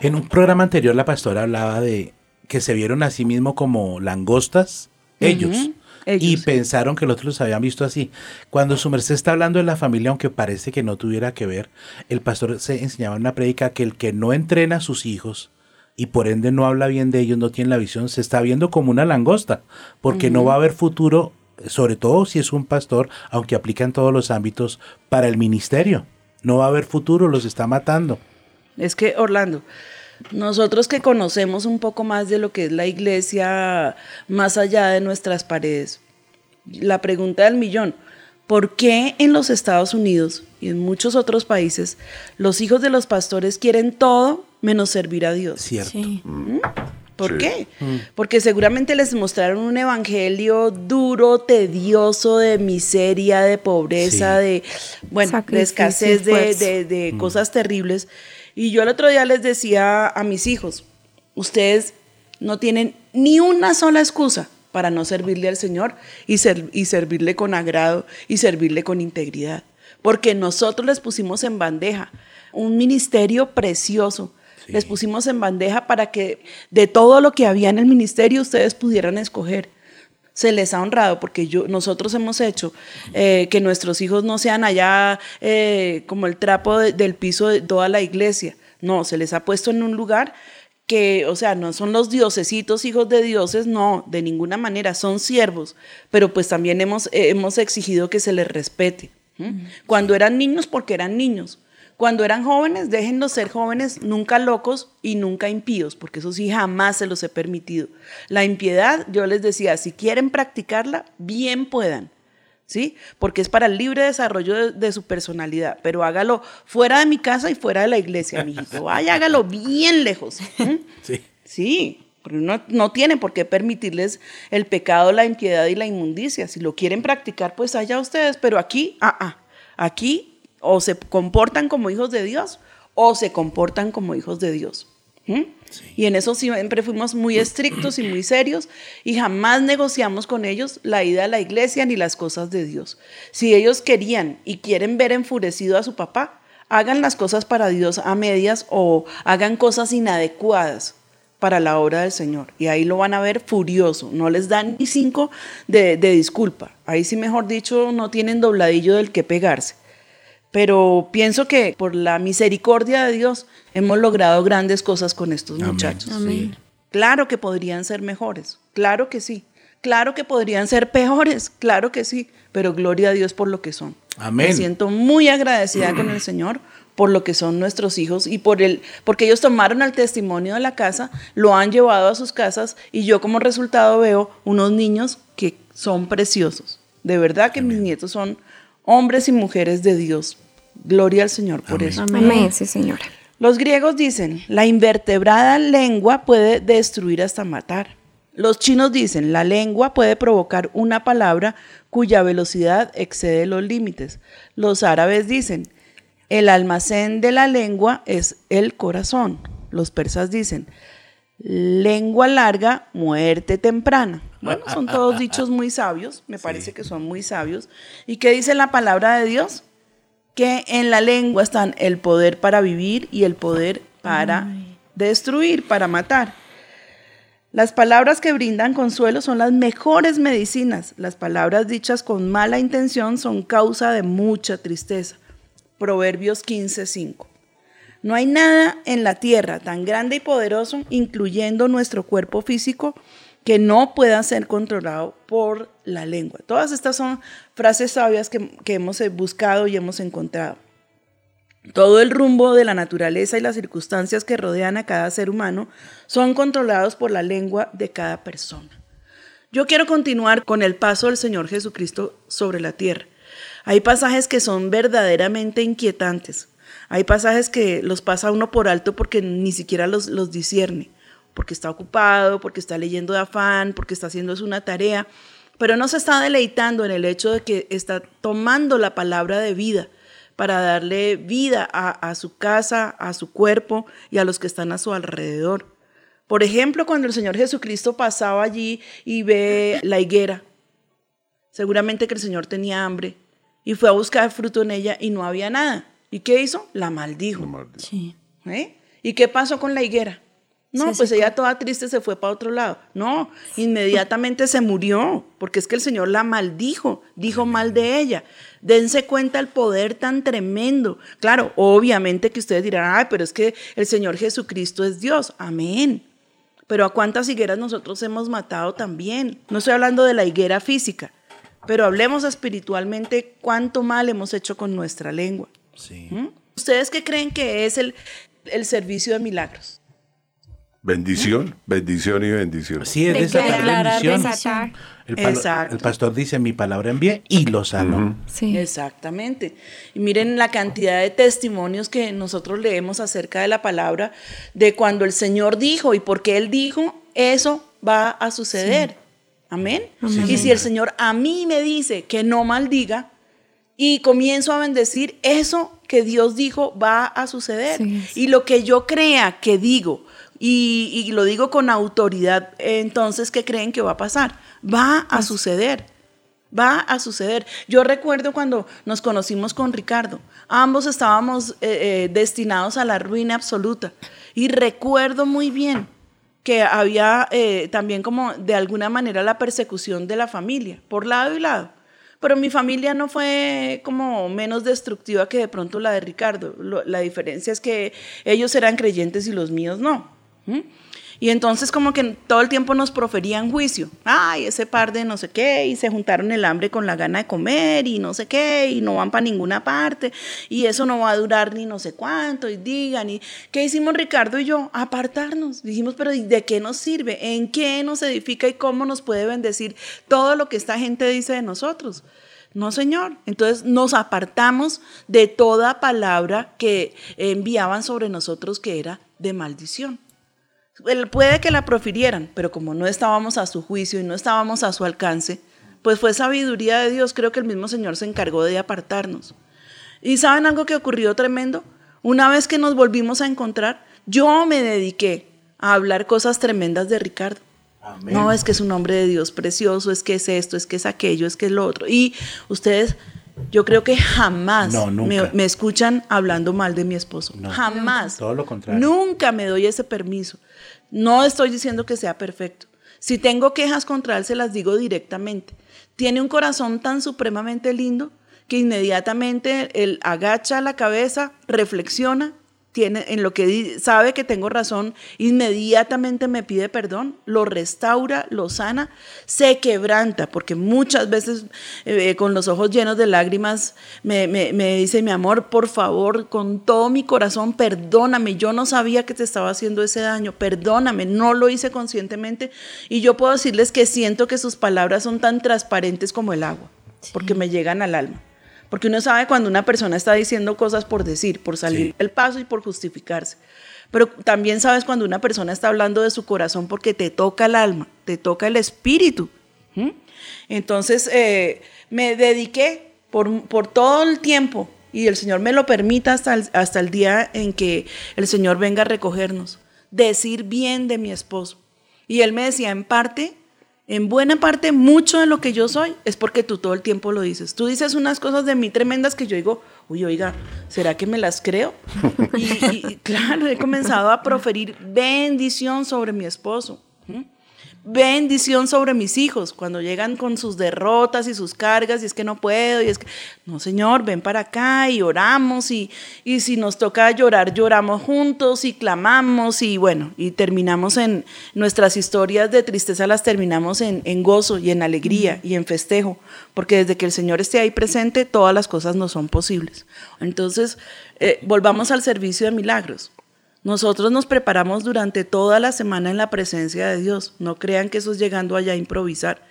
En un programa anterior la pastora hablaba de que se vieron a sí mismo como langostas, ellos, ellos. y pensaron que los otros los habían visto así. Cuando su merced está hablando de la familia, aunque parece que no tuviera que ver, el pastor se enseñaba en una prédica que el que no entrena a sus hijos y por ende no habla bien de ellos, no tiene la visión, se está viendo como una langosta, porque no va a haber futuro, sobre todo si es un pastor, aunque aplica en todos los ámbitos, para el ministerio. No va a haber futuro, los está matando. Es que, Orlando, nosotros que conocemos un poco más de lo que es la iglesia más allá de nuestras paredes, la pregunta del millón, ¿por qué en los Estados Unidos y en muchos otros países los hijos de los pastores quieren todo menos servir a Dios? Cierto. Sí. ¿Por Sí. qué? Porque seguramente les mostraron un evangelio duro, tedioso, de miseria, de pobreza, Sí. de, bueno, de escasez, de, esfuerzo. de- de cosas terribles. Y yo el otro día les decía a mis hijos, ustedes no tienen ni una sola excusa para no servirle al Señor y, ser- y servirle con agrado y servirle con integridad. Porque nosotros les pusimos en bandeja un ministerio precioso. Les pusimos en bandeja para que de todo lo que había en el ministerio ustedes pudieran escoger. Se les ha honrado porque yo, nosotros hemos hecho eh, que nuestros hijos no sean allá eh, como el trapo de- del piso de toda la iglesia. No, se les ha puesto en un lugar que, o sea, no son los diosesitos, hijos de dioses, no, de ninguna manera, son siervos, pero pues también hemos, eh, hemos exigido que se les respete. Cuando eran niños, porque eran niños. Cuando eran jóvenes, déjenlos ser jóvenes, nunca locos y nunca impíos, porque eso sí jamás se los he permitido. La impiedad, yo les decía, si quieren practicarla, bien puedan. ¿Sí? Porque es para el libre desarrollo de, de su personalidad, pero hágalo fuera de mi casa y fuera de la iglesia, mijito. Vaya, hágalo bien lejos. Sí. Sí, porque no, no tiene por qué permitirles el pecado, la impiedad y la inmundicia. Si lo quieren practicar, pues allá ustedes, pero aquí, ah, ah, aquí o se comportan como hijos de Dios o se comportan como hijos de Dios. ¿Mm? Y en eso siempre fuimos muy estrictos y muy serios y jamás negociamos con ellos la ida a la iglesia ni las cosas de Dios. Si ellos querían y quieren ver enfurecido a su papá, hagan las cosas para Dios a medias o hagan cosas inadecuadas para la obra del Señor. Y ahí lo van a ver furioso. No les dan ni cinco de, de disculpa. Ahí sí, mejor dicho, no tienen dobladillo del que pegarse. Pero pienso que por la misericordia de Dios hemos logrado grandes cosas con estos Amén. muchachos. Sí. Claro que podrían ser mejores, claro que sí. Claro que podrían ser peores, claro que sí. Pero gloria a Dios por lo que son. Amén. Me siento muy agradecida con el Señor por lo que son nuestros hijos y por el porque ellos tomaron el testimonio de la casa, lo han llevado a sus casas y yo como resultado veo unos niños que son preciosos. De verdad que mis nietos son hombres y mujeres de Dios. Gloria al Señor por Amén. eso. Amén, sí, señora. Los griegos dicen, la invertebrada lengua puede destruir hasta matar. Los chinos dicen, la lengua puede provocar una palabra cuya velocidad excede los límites. Los árabes dicen, el almacén de la lengua es el corazón. Los persas dicen, lengua larga, muerte temprana. Bueno, son todos dichos muy sabios, me parece que son muy sabios. ¿Y qué dice la palabra de Dios? Que en la lengua están el poder para vivir y el poder para destruir, para matar. Las palabras que brindan consuelo son las mejores medicinas. Las palabras dichas con mala intención son causa de mucha tristeza. Proverbios 15:5. No hay nada en la tierra tan grande y poderoso, incluyendo nuestro cuerpo físico, que no pueda ser controlado por la lengua. Todas estas son frases sabias que, que hemos buscado y hemos encontrado. Todo el rumbo de la naturaleza y las circunstancias que rodean a cada ser humano son controlados por la lengua de cada persona. Yo quiero continuar con el paso del Señor Jesucristo sobre la tierra. Hay pasajes que son verdaderamente inquietantes. Hay pasajes que los pasa uno por alto porque ni siquiera los, los discierne, porque está ocupado, porque está leyendo de afán, porque está haciendo una tarea, pero no se está deleitando en el hecho de que está tomando la palabra de vida para darle vida a, a su casa, a su cuerpo y a los que están a su alrededor. Por ejemplo, cuando el Señor Jesucristo pasaba allí y ve la higuera, seguramente que el Señor tenía hambre y fue a buscar fruto en ella y no había nada. ¿Y qué hizo? La maldijo. Sí. ¿Eh? ¿Y qué pasó con la higuera? No, Se pues ella toda triste se fue para otro lado. No, inmediatamente se murió, porque es que el Señor la maldijo, dijo mal de ella. Dense cuenta el poder tan tremendo. Claro, obviamente que ustedes dirán, ay, pero es que el Señor Jesucristo es Dios. Amén. Pero a cuántas higueras nosotros hemos matado también. No estoy hablando de la higuera física, pero hablemos espiritualmente cuánto mal hemos hecho con nuestra lengua. Sí. ¿Mm? ¿Ustedes qué creen que es el, el servicio de milagros? Bendición, bendición y bendición. Sí, es desatar Declarar bendición. desatar. El, palo- Exacto. el pastor dice, mi palabra envié y lo sanó. Sí. Exactamente. Y miren la cantidad de testimonios que nosotros leemos acerca de la palabra, de cuando el Señor dijo y porque Él dijo, eso va a suceder. Amén. Y si el Señor a mí me dice que no maldiga y comienzo a bendecir, eso que Dios dijo va a suceder. Sí. Y lo que yo crea que digo, y, y lo digo con autoridad, entonces, ¿qué creen que va a pasar? Va a suceder. Va a suceder. Yo recuerdo cuando nos conocimos con Ricardo, ambos estábamos eh, eh, destinados a la ruina absoluta. Y recuerdo muy bien que había eh, también como de alguna manera la persecución de la familia, por lado y lado. Pero mi familia no fue como menos destructiva que de pronto la de Ricardo. La diferencia es que ellos eran creyentes y los míos no. ¿Mm? Y entonces como que todo el tiempo nos proferían juicio. Ay, ese par de no sé qué, y se juntaron el hambre con la gana de comer, y no sé qué, y no van para ninguna parte, y eso no va a durar ni no sé cuánto, y digan, y ¿qué hicimos Ricardo y yo? Apartarnos. Dijimos, pero ¿y ¿de qué nos sirve? ¿En qué nos edifica y cómo nos puede bendecir todo lo que esta gente dice de nosotros? No, Señor. Entonces nos apartamos de toda palabra que enviaban sobre nosotros que era de maldición. Puede que la profirieran, pero como no estábamos a su juicio y no estábamos a su alcance, pues fue sabiduría de Dios. Creo que el mismo Señor se encargó de apartarnos. ¿Y saben algo que ocurrió tremendo? Una vez que nos volvimos a encontrar, yo me dediqué a hablar cosas tremendas de Ricardo. No, es que es un hombre de Dios precioso, es que es esto, es que es aquello, es que es lo otro. Y ustedes, yo creo que jamás No, me, me escuchan hablando mal de mi esposo. No. Jamás. Todo lo contrario. Nunca me doy ese permiso. No estoy diciendo que sea perfecto. Si tengo quejas contra él, se las digo directamente. Tiene un corazón tan supremamente lindo que inmediatamente él agacha la cabeza, reflexiona, tiene en lo que sabe que tengo razón, inmediatamente me pide perdón, lo restaura, lo sana, se quebranta, porque muchas veces eh, con los ojos llenos de lágrimas me, me- me dice, mi amor, por favor, con todo mi corazón, perdóname, yo no sabía que te estaba haciendo ese daño, perdóname, no lo hice conscientemente. Y yo puedo decirles que siento que sus palabras son tan transparentes como el agua, porque me llegan al alma. Porque uno sabe cuando una persona está diciendo cosas por decir, por salir Sí. del paso y por justificarse. Pero también sabes cuando una persona está hablando de su corazón porque te toca el alma, te toca el espíritu. ¿Mm? Entonces eh, me dediqué por, por todo el tiempo y el Señor me lo permita hasta el, hasta el día en que el Señor venga a recogernos, decir bien de mi esposo. Y él me decía, en parte, en buena parte, mucho de lo que yo soy es porque tú todo el tiempo lo dices. Tú dices unas cosas de mí tremendas que yo digo, uy, oiga, ¿será que me las creo? Y, y- claro, he comenzado a proferir bendición sobre mi esposo. Bendición sobre mis hijos. Cuando llegan con sus derrotas y sus cargas y es que no puedo y es que no señor ven para acá y oramos y, y si nos toca llorar lloramos juntos y clamamos y bueno y terminamos en nuestras historias de tristeza las terminamos en, en gozo y en alegría y en festejo porque desde que el Señor esté ahí presente todas las cosas no son posibles entonces eh, volvamos al servicio de milagros nosotros nos preparamos durante toda la semana en la presencia de Dios. No crean que eso es llegando allá a improvisar.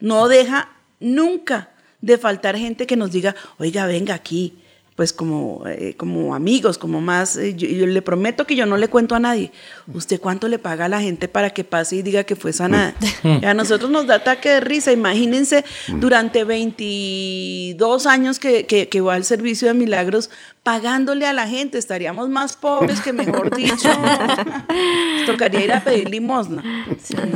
No deja nunca de faltar gente que nos diga, oiga, venga aquí. Pues como, eh, como amigos, como más, eh, yo, yo le prometo que yo no le cuento a nadie. ¿Usted cuánto le paga a la gente para que pase y diga que fue sanada? Y a nosotros nos da ataque de risa. Imagínense durante 22 años que, que, que va al servicio de milagros pagándole a la gente. Estaríamos más pobres que, mejor dicho, nos tocaría ir a pedir limosna.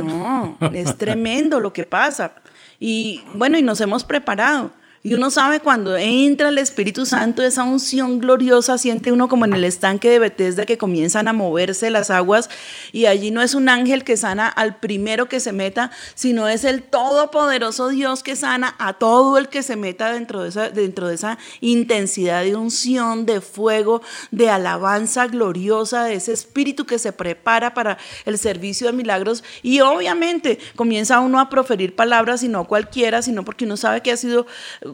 No, es tremendo lo que pasa. Y bueno, y nos hemos preparado. Y uno sabe cuando entra el Espíritu Santo, esa unción gloriosa, siente uno como en el estanque de Bethesda que comienzan a moverse las aguas y allí no es un ángel que sana al primero que se meta, sino es el todopoderoso Dios que sana a todo el que se meta dentro de esa, dentro de esa intensidad de unción, de fuego, de alabanza gloriosa, de ese espíritu que se prepara para el servicio de milagros. Y obviamente comienza uno a proferir palabras y no cualquiera, sino porque uno sabe que ha sido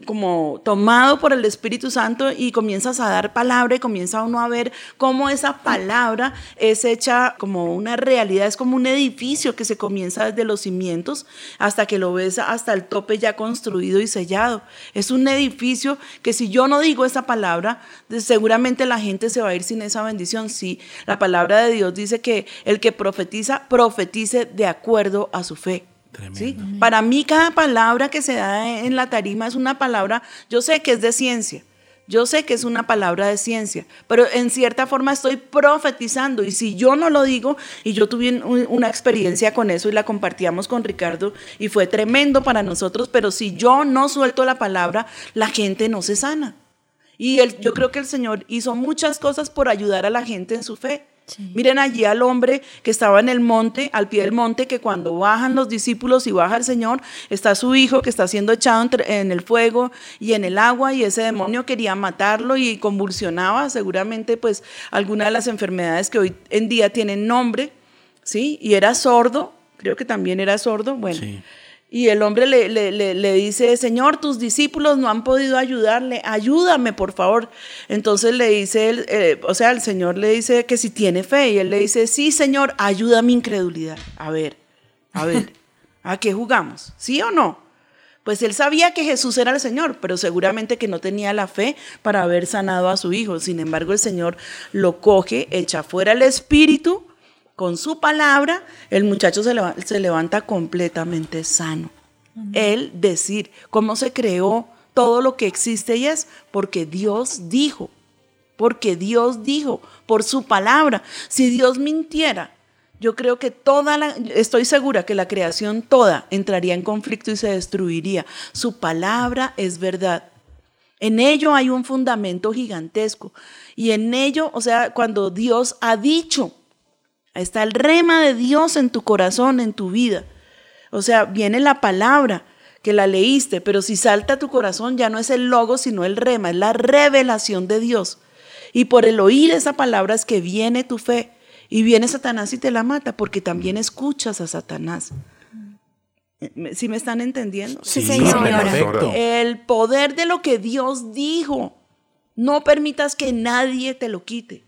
como tomado por el Espíritu Santo y comienzas a dar palabra y comienza uno a ver cómo esa palabra es hecha como una realidad, es como un edificio que se comienza desde los cimientos hasta que lo ves hasta el tope ya construido y sellado. Es un edificio que si yo no digo esa palabra, seguramente la gente se va a ir sin esa bendición. Si la palabra de Dios dice que el que profetiza, profetice de acuerdo a su fe. ¿Sí? Para mí cada palabra que se da en la tarima es una palabra, yo sé que es de ciencia, yo sé que es una palabra de ciencia, pero en cierta forma estoy profetizando y si yo no lo digo, y yo tuve un- una experiencia con eso y la compartíamos con Ricardo y fue tremendo para nosotros, pero si yo no suelto la palabra, la gente no se sana. Y yo creo que el Señor hizo muchas cosas por ayudar a la gente en su fe. Miren allí al hombre que estaba en el monte, al pie del monte, que cuando bajan los discípulos y baja el Señor, está su hijo que está siendo echado en el fuego y en el agua y ese demonio quería matarlo y convulsionaba, seguramente pues alguna de las enfermedades que hoy en día tienen nombre, ¿sí? Y era sordo, creo que también era sordo, bueno. Sí. Y el hombre le, le- le- le dice, Señor, tus discípulos no han podido ayudarle, ayúdame, por favor. Entonces le dice, él, eh, o sea, el Señor le dice que si tiene fe, y él le dice, sí, Señor, ayuda mi incredulidad. A ver, a ver, ¿a qué jugamos? ¿Sí o no? Pues él sabía que Jesús era el Señor, pero seguramente que no tenía la fe para haber sanado a su hijo. Sin embargo, el Señor lo coge, echa fuera el espíritu con su palabra, el muchacho se, leva- se levanta completamente sano. Él decir cómo se creó todo lo que existe y es porque Dios dijo, porque Dios dijo, por su palabra. Si Dios mintiera, yo creo que toda la, estoy segura que la creación toda entraría en conflicto y se destruiría. Su palabra es verdad. En ello hay un fundamento gigantesco. Y en ello, o sea, cuando Dios ha dicho, está el rema de Dios en tu corazón, en tu vida. O sea, viene la palabra que la leíste, pero si salta a tu corazón ya no es el logo, sino el rema, es la revelación de Dios. Y por el oír esa palabra es que viene tu fe. Y viene Satanás y te la mata, porque también escuchas a Satanás. ¿Sí me están entendiendo? Sí, Sí, señora. perfecto. El poder de lo que Dios dijo. No permitas que nadie te lo quite.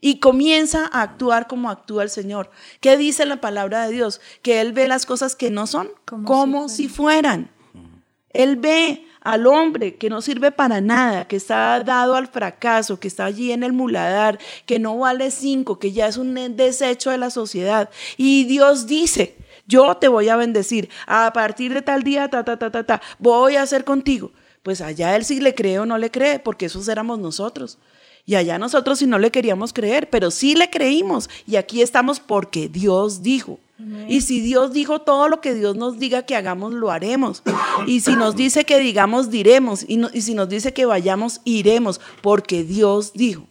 Y comienza a actuar como actúa el Señor. ¿Qué dice la palabra de Dios? Que Él ve las cosas que no son como, Como si, fueran. Él ve al hombre que no sirve para nada, que está dado al fracaso, que está allí en el muladar, que no vale cinco, que ya es un desecho de la sociedad. Y Dios dice, yo te voy a bendecir. A partir de tal día, ta, ta, ta, ta, ta, voy a hacer contigo. Pues allá él sí le cree o no le cree, porque esos éramos nosotros. Y allá nosotros sí no le queríamos creer, pero sí le creímos. Y aquí estamos porque Dios dijo. Y si Dios dijo todo lo que Dios nos diga que hagamos, lo haremos. Y si nos dice que digamos, diremos. Y, no- y si nos dice que vayamos, iremos, porque Dios dijo.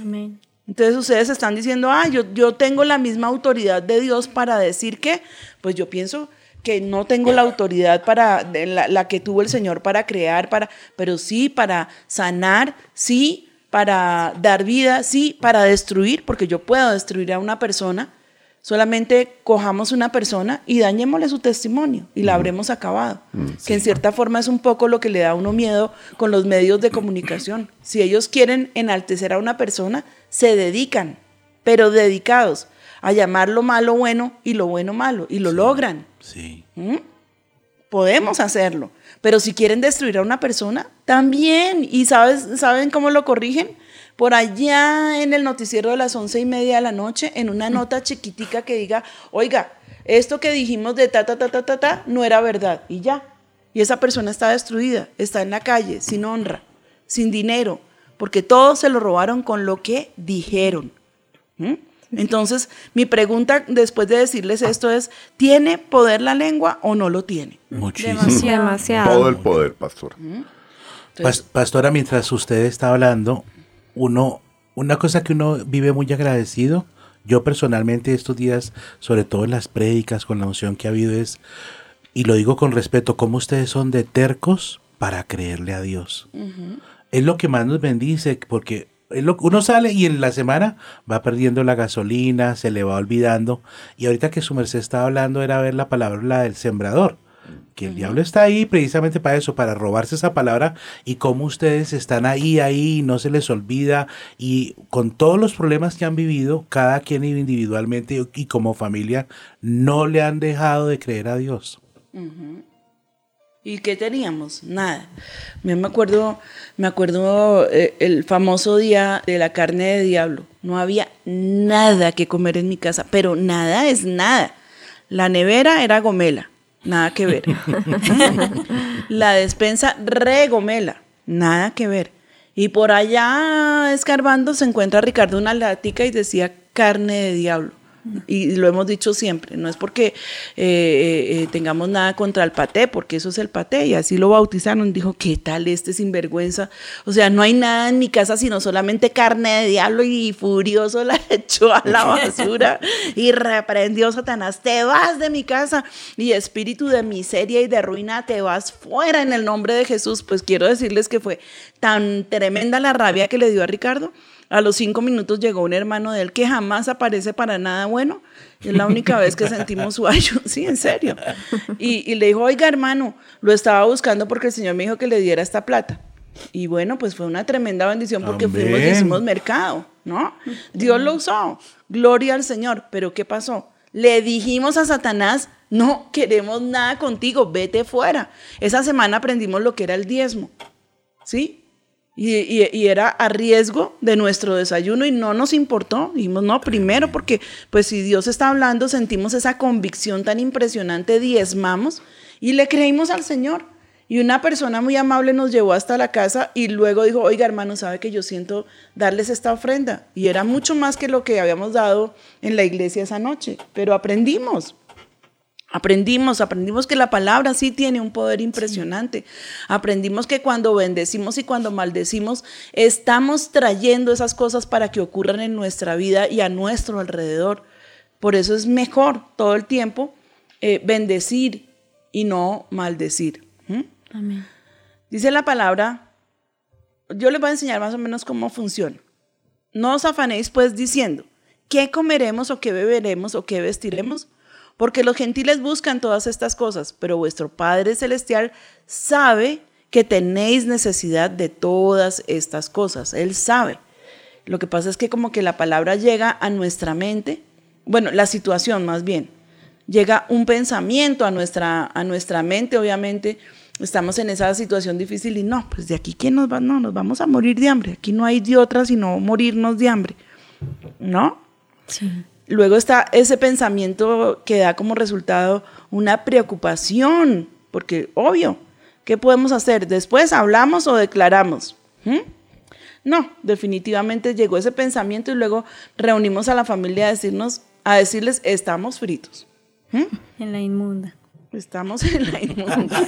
Amén. Entonces ustedes están diciendo, ah, yo, yo tengo la misma autoridad de Dios para decir que, pues yo pienso que no tengo la autoridad para la, la que tuvo el Señor para crear, para, pero sí para sanar, sí para dar vida, sí para destruir, porque yo puedo destruir a una persona. Solamente cojamos una persona y dañémosle su testimonio y la habremos acabado. Que en cierta forma es un poco lo que le da a uno miedo con los medios de comunicación. Si ellos quieren enaltecer a una persona, se dedican, pero dedicados a llamar lo malo bueno y lo bueno malo, y lo logran. Sí. Podemos hacerlo. Pero si quieren destruir a una persona, también. ¿Y sabes, saben cómo lo corrigen? Por allá en el noticiero de las once y media de la noche, en una nota chiquitica que diga, oiga, esto que dijimos de ta, ta, ta, ta, ta, ta, no era verdad. Y ya. Y esa persona está destruida, está en la calle, sin honra, sin dinero, porque todos se lo robaron con lo que dijeron. ¿Mm? Entonces, mi pregunta después de decirles esto es, ¿tiene poder la lengua o no lo tiene? Muchísimo. Demasiado. Demasiado. Todo el poder, pastor. Pas- Pastora, mientras usted está hablando, uno, una cosa que uno vive muy agradecido, yo personalmente estos días, sobre todo en las prédicas con la unción que ha habido, es, y lo digo con respeto, cómo ustedes son de tercos para creerle a Dios. Es lo que más nos bendice, porque uno sale y en la semana va perdiendo la gasolina, se le va olvidando. Y ahorita que su merced estaba hablando era ver la palabra la del sembrador. Que el diablo está ahí precisamente para eso, para robarse esa palabra y cómo ustedes están ahí, ahí, y no se les olvida y con todos los problemas que han vivido, cada quien individualmente y como familia, no le han dejado de creer a Dios. ¿Y qué teníamos? Nada. Yo me acuerdo, me acuerdo eh, el famoso día de la carne de diablo. No había nada que comer en mi casa, pero nada es nada. La nevera era gomela, nada que ver. la despensa re gomela, nada que ver. Y por allá escarbando se encuentra Ricardo una latica y decía carne de diablo. Y lo hemos dicho siempre, no es porque eh, eh, eh, tengamos nada contra el paté, porque eso es el paté, y así lo bautizaron. Dijo, ¿qué tal este sinvergüenza? O sea, no hay nada en mi casa sino solamente carne de diablo, y furioso la echó a la basura y reprendió Satanás: Te vas de mi casa, y espíritu de miseria y de ruina, te vas fuera en el nombre de Jesús. Pues quiero decirles que fue tan tremenda la rabia que le dio a Ricardo. A los cinco minutos llegó un hermano de él que jamás aparece para nada bueno. Es la única vez que sentimos su ayuda. Sí, en serio. Y, y le dijo, oiga hermano, lo estaba buscando porque el Señor me dijo que le diera esta plata. Y bueno, pues fue una tremenda bendición porque fuimos y hicimos mercado, ¿no? Dios lo usó. Gloria al Señor. Pero ¿qué pasó? Le dijimos a Satanás, no queremos nada contigo, vete fuera. Esa semana aprendimos lo que era el diezmo. ¿Sí? Y, era a riesgo de nuestro desayuno y no nos importó. Dijimos, no, primero porque pues si Dios está hablando, sentimos esa convicción tan impresionante, diezmamos y le creímos al Señor. Y una persona muy amable nos llevó hasta la casa y luego dijo, oiga hermano, sabe que yo siento darles esta ofrenda. Y era mucho más que lo que habíamos dado en la iglesia esa noche, pero aprendimos. Aprendimos, aprendimos que la palabra sí tiene un poder impresionante. Aprendimos que cuando bendecimos y cuando maldecimos, estamos trayendo esas cosas para que ocurran en nuestra vida y a nuestro alrededor. Por eso es mejor todo el tiempo eh, bendecir y no maldecir. ¿Mm? Amén. Dice la palabra, yo les voy a enseñar más o menos cómo funciona. No os afanéis pues diciendo, ¿qué comeremos o qué beberemos o qué vestiremos? Porque los gentiles buscan todas estas cosas, pero vuestro Padre Celestial sabe que tenéis necesidad de todas estas cosas. Él sabe. Lo que pasa es que como que la palabra llega a nuestra mente, bueno, la situación más bien, llega un pensamiento a nuestra, a nuestra mente, obviamente, estamos en esa situación difícil y no, pues de aquí quién nos va, no, nos vamos a morir de hambre, aquí no hay de otra sino morirnos de hambre, ¿no? Sí. Luego está ese pensamiento que da como resultado una preocupación, porque obvio, ¿qué podemos hacer? Después hablamos o declaramos. ¿Mm? No, definitivamente llegó ese pensamiento y luego reunimos a la familia a decirnos, a decirles, estamos fritos. ¿Mm? En la inmunda. Estamos en la inmunda.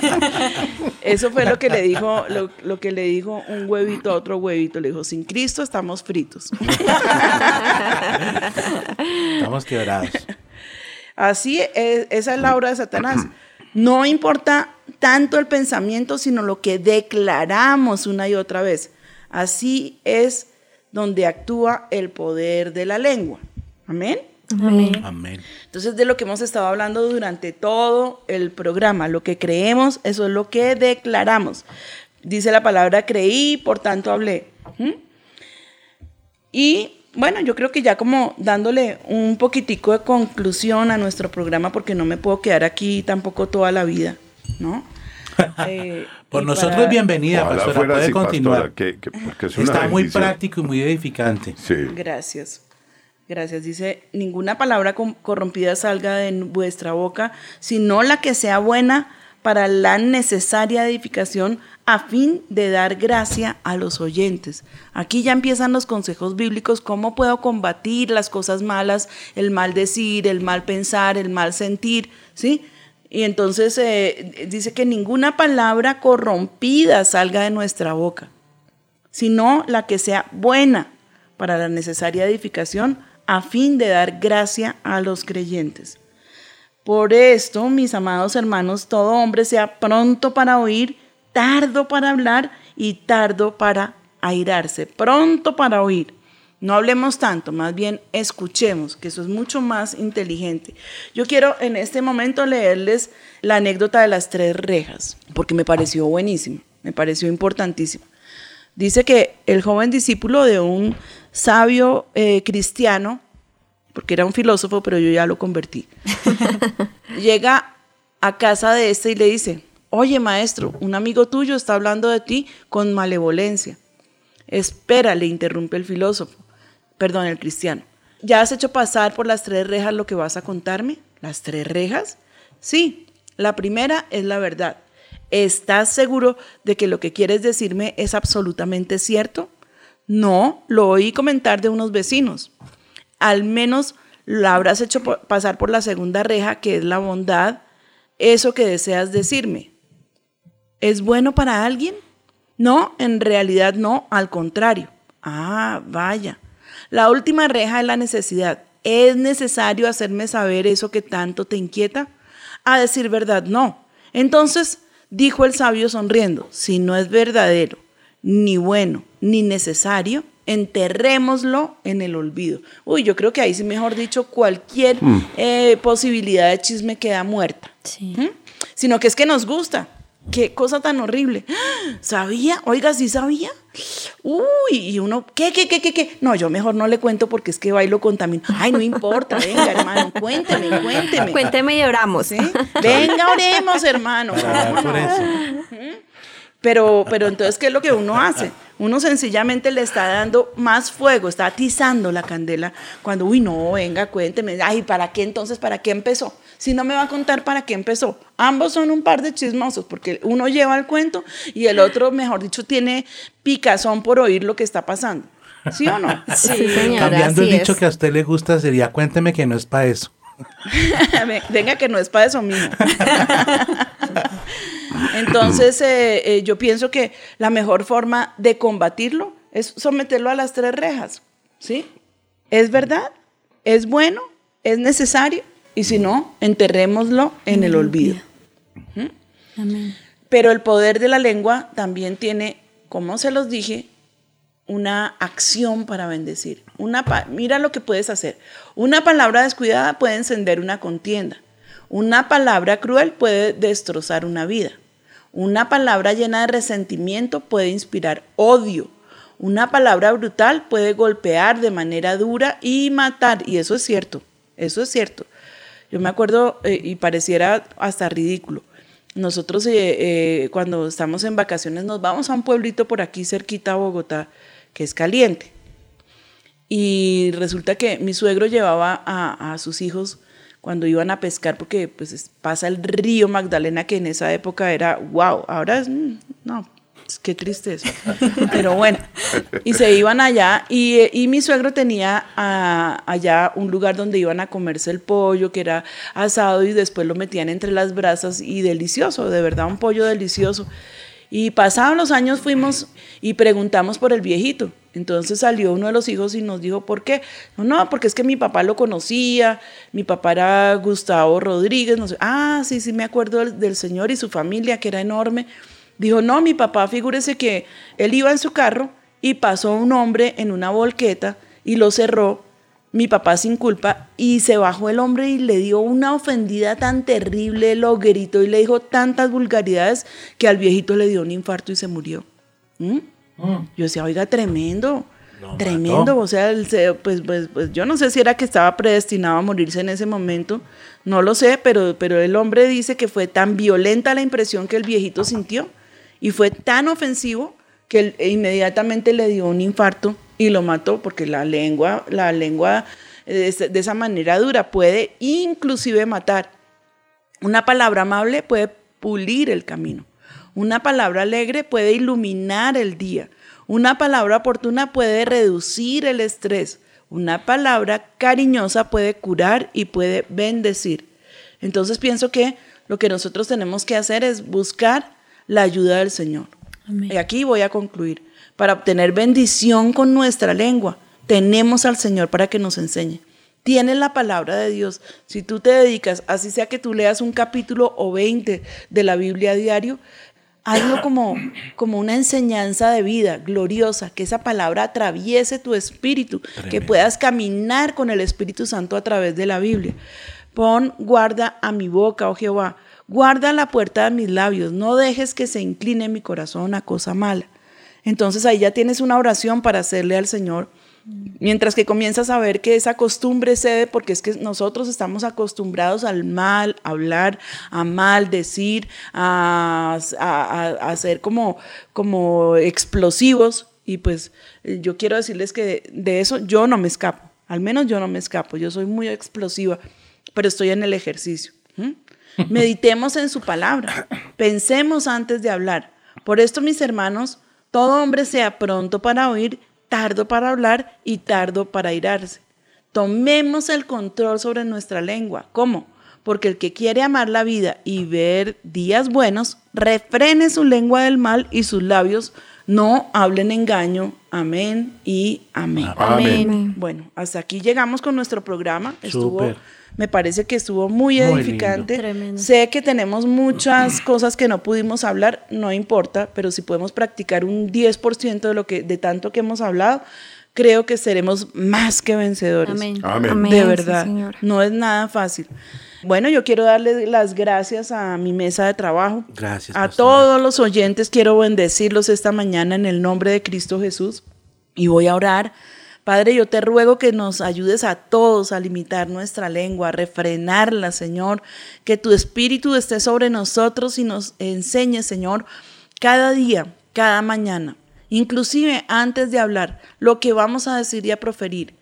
Eso fue lo que le dijo, lo, lo que le dijo un huevito a otro huevito. Le dijo, sin Cristo estamos fritos. Estamos quebrados. Así es, esa es la obra de Satanás. No importa tanto el pensamiento, sino lo que declaramos una y otra vez. Así es donde actúa el poder de la lengua. Amén. Amén. Amén. Entonces, de lo que hemos estado hablando durante todo el programa, lo que creemos, eso es lo que declaramos. Dice la palabra creí, por tanto hablé. ¿Mm? Y bueno, yo creo que ya como dándole un poquitico de conclusión a nuestro programa, porque no me puedo quedar aquí tampoco toda la vida, ¿no? Eh, Por nosotros para- bienvenida, Ojalá pastora. Puede así, continuar. pastora, que- que- porque es una Está muy bendición. práctico y muy edificante. Sí. Gracias. Gracias. Dice, ninguna palabra corrompida salga de vuestra boca, sino la que sea buena para la necesaria edificación a fin de dar gracia a los oyentes. Aquí ya empiezan los consejos bíblicos, cómo puedo combatir las cosas malas, el mal decir, el mal pensar, el mal sentir, ¿sí? Y entonces eh, dice que ninguna palabra corrompida salga de nuestra boca, sino la que sea buena para la necesaria edificación a fin de dar gracia a los creyentes. Por esto, mis amados hermanos, todo hombre sea pronto para oír, tardo para hablar y tardo para airarse. Pronto para oír. No hablemos tanto, más bien escuchemos, que eso es mucho más inteligente. Yo quiero en este momento leerles la anécdota de las tres rejas, porque me pareció buenísimo, me pareció importantísimo. Dice que el joven discípulo de un sabio eh, cristiano, porque era un filósofo, pero yo ya lo convertí, llega a casa de este y le dice, oye maestro, un amigo tuyo está hablando de ti con malevolencia. Espera, le interrumpe el filósofo, perdón, el cristiano. ¿Ya has hecho pasar por las tres rejas lo que vas a contarme? ¿Las tres rejas? Sí, la primera es la verdad. ¿Estás seguro de que lo que quieres decirme es absolutamente cierto? No, lo oí comentar de unos vecinos. Al menos lo habrás hecho pasar por la segunda reja, que es la bondad, eso que deseas decirme. ¿Es bueno para alguien? No, en realidad no, al contrario. Ah, vaya. La última reja es la necesidad. ¿Es necesario hacerme saber eso que tanto te inquieta? A decir verdad, no. Entonces, dijo el sabio sonriendo, si no es verdadero, ni bueno, ni necesario, enterrémoslo en el olvido. Uy, yo creo que ahí sí, mejor dicho, cualquier eh, posibilidad de chisme queda muerta. Sí. ¿Mm? Sino que es que nos gusta. Qué cosa tan horrible. ¿Sabía? Oiga, ¿sí sabía? Uy, y uno, ¿qué, qué, qué, qué, qué? No, yo mejor no le cuento porque es que va y lo contamino. Ay, no importa, venga, hermano, cuénteme, cuénteme. Cuénteme y oramos. ¿Sí? Venga, oremos, hermano. Eso. Pero, pero entonces, ¿qué es lo que uno hace? Uno sencillamente le está dando más fuego, está atizando la candela cuando, uy, no, venga, cuénteme, ay, ¿para qué entonces? ¿Para qué empezó? Si no me va a contar para qué empezó. Ambos son un par de chismosos, porque uno lleva el cuento y el otro, mejor dicho, tiene picazón por oír lo que está pasando. ¿Sí o no? Sí, señora. Cambiando el dicho es. que a usted le gusta sería cuénteme que no es para eso. Venga, que no es para eso mismo. Entonces, eh, eh, yo pienso que la mejor forma de combatirlo es someterlo a las tres rejas. ¿Sí? ¿Es verdad? ¿Es bueno? ¿Es necesario? Y si no, enterrémoslo en el olvido. Amén. Pero el poder de la lengua también tiene, como se los dije, una acción para bendecir. Una pa- mira lo que puedes hacer. Una palabra descuidada puede encender una contienda. Una palabra cruel puede destrozar una vida. Una palabra llena de resentimiento puede inspirar odio. Una palabra brutal puede golpear de manera dura y matar. Y eso es cierto. Eso es cierto. Yo me acuerdo eh, y pareciera hasta ridículo. Nosotros eh, eh, cuando estamos en vacaciones nos vamos a un pueblito por aquí cerquita a Bogotá que es caliente. Y resulta que mi suegro llevaba a, a sus hijos cuando iban a pescar, porque pues es- pasa el río Magdalena, que en esa época era wow, ahora es, mm, no, es qué tristeza. Pero bueno, y se iban allá y, eh, y mi suegro tenía ah, allá un lugar donde iban a comerse el pollo, que era asado y después lo metían entre las brasas y delicioso, de verdad un pollo delicioso. Y pasados los años fuimos y preguntamos por el viejito. Entonces salió uno de los hijos y nos dijo, ¿por qué? No, no, porque es que mi papá lo conocía, mi papá era Gustavo Rodríguez, no sé. Ah, sí, sí, me acuerdo del, señor y su familia, que era enorme. Dijo, no, mi papá, figúrese que él iba en su carro y pasó un hombre en una volqueta y lo cerró, mi papá sin culpa, y se bajó el hombre y le dio una ofendida tan terrible, lo gritó y le dijo tantas vulgaridades que al viejito le dio un infarto y se murió. ¿Mm? Yo decía, oiga, tremendo, Lo tremendo. mató. O sea, pues, pues, pues yo no sé si era que estaba predestinado a morirse en ese momento, no lo sé, pero, pero el hombre dice que fue tan violenta la impresión que el viejito sintió y fue tan ofensivo que él inmediatamente le dio un infarto y lo mató porque la lengua, la lengua eh, de esa- de esa manera dura puede inclusive matar. Una palabra amable puede pulir el camino. Una palabra alegre puede iluminar el día. Una palabra oportuna puede reducir el estrés. Una palabra cariñosa puede curar y puede bendecir. Entonces pienso que Lo que nosotros tenemos que hacer es buscar la ayuda del Señor. Amén. Y aquí voy a concluir. Para obtener bendición con nuestra lengua, tenemos al Señor para que nos enseñe. Tienes la palabra de Dios. Si tú te dedicas, así sea que tú leas un capítulo o 20 de la Biblia a diario, hazlo como, como una enseñanza de vida gloriosa, que esa palabra atraviese tu espíritu, que puedas caminar con el Espíritu Santo a través de la Biblia. Pon guarda a mi boca, oh Jehová, guarda la puerta de mis labios, no dejes que se incline mi corazón a cosa mala. Entonces ahí ya tienes una oración para hacerle al Señor. Mientras que comienzas a ver que esa costumbre cede, porque es que nosotros estamos acostumbrados al mal hablar, a mal decir, a, a- ser como, como explosivos. Y pues eh, yo quiero decirles que de eso yo no me escapo. Al menos yo no me escapo. Yo soy muy explosiva, pero estoy en el ejercicio. Meditemos en su palabra. Pensemos antes de hablar. Por esto, mis hermanos, todo hombre sea pronto para oír, tardo para hablar y tardo para irarse. Tomemos el control sobre nuestra lengua. ¿Cómo? Porque el que quiere amar la vida y ver días buenos, refrene su lengua del mal y sus labios no hablen engaño. Amén y amén. Amén. Bueno, hasta aquí llegamos con nuestro programa. Estuvo. Me parece que estuvo muy Muy edificante. Sé que tenemos muchas cosas que no pudimos hablar, no importa, pero si podemos practicar un 10% de lo que de tanto que hemos hablado, creo que seremos más que vencedores. Amén. Amén. Amén. De verdad, no es nada fácil. Bueno, yo quiero darle las gracias a mi mesa de trabajo. Gracias, A todos los oyentes quiero bendecirlos esta mañana en el nombre de Cristo Jesús. Y voy a orar. Padre, yo te ruego que nos ayudes a todos a limitar nuestra lengua, a refrenarla, Señor. Que tu espíritu esté sobre nosotros y nos enseñe, Señor, cada día, cada mañana, inclusive antes de hablar, lo que vamos a decir y a proferir.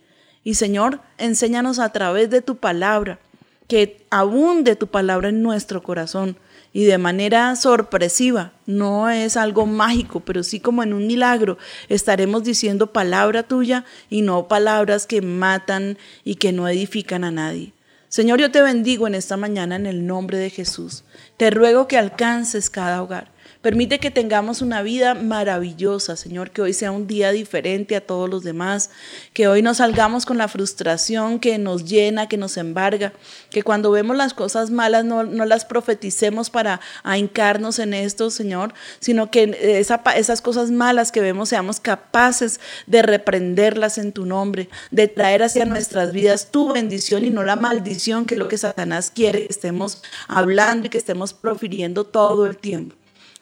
Y Señor, enséñanos a través de tu palabra, que abunde tu palabra en nuestro corazón y de manera sorpresiva. No es algo mágico, pero sí como en un milagro estaremos diciendo palabra tuya y no palabras que matan y que no edifican a nadie. Señor, yo te bendigo en esta mañana en el nombre de Jesús. Te ruego que alcances cada hogar. Permite que tengamos una vida maravillosa, Señor, que hoy sea un día diferente a todos los demás, que hoy no salgamos con la frustración que nos llena, que nos embarga, que cuando vemos las cosas malas no, no las profeticemos para ahincarnos en esto, Señor, sino que esas cosas malas que vemos seamos capaces de reprenderlas en tu nombre, de traer hacia nuestras vidas tu bendición y no la maldición que es lo que Satanás quiere que estemos hablando y que estemos profiriendo todo el tiempo.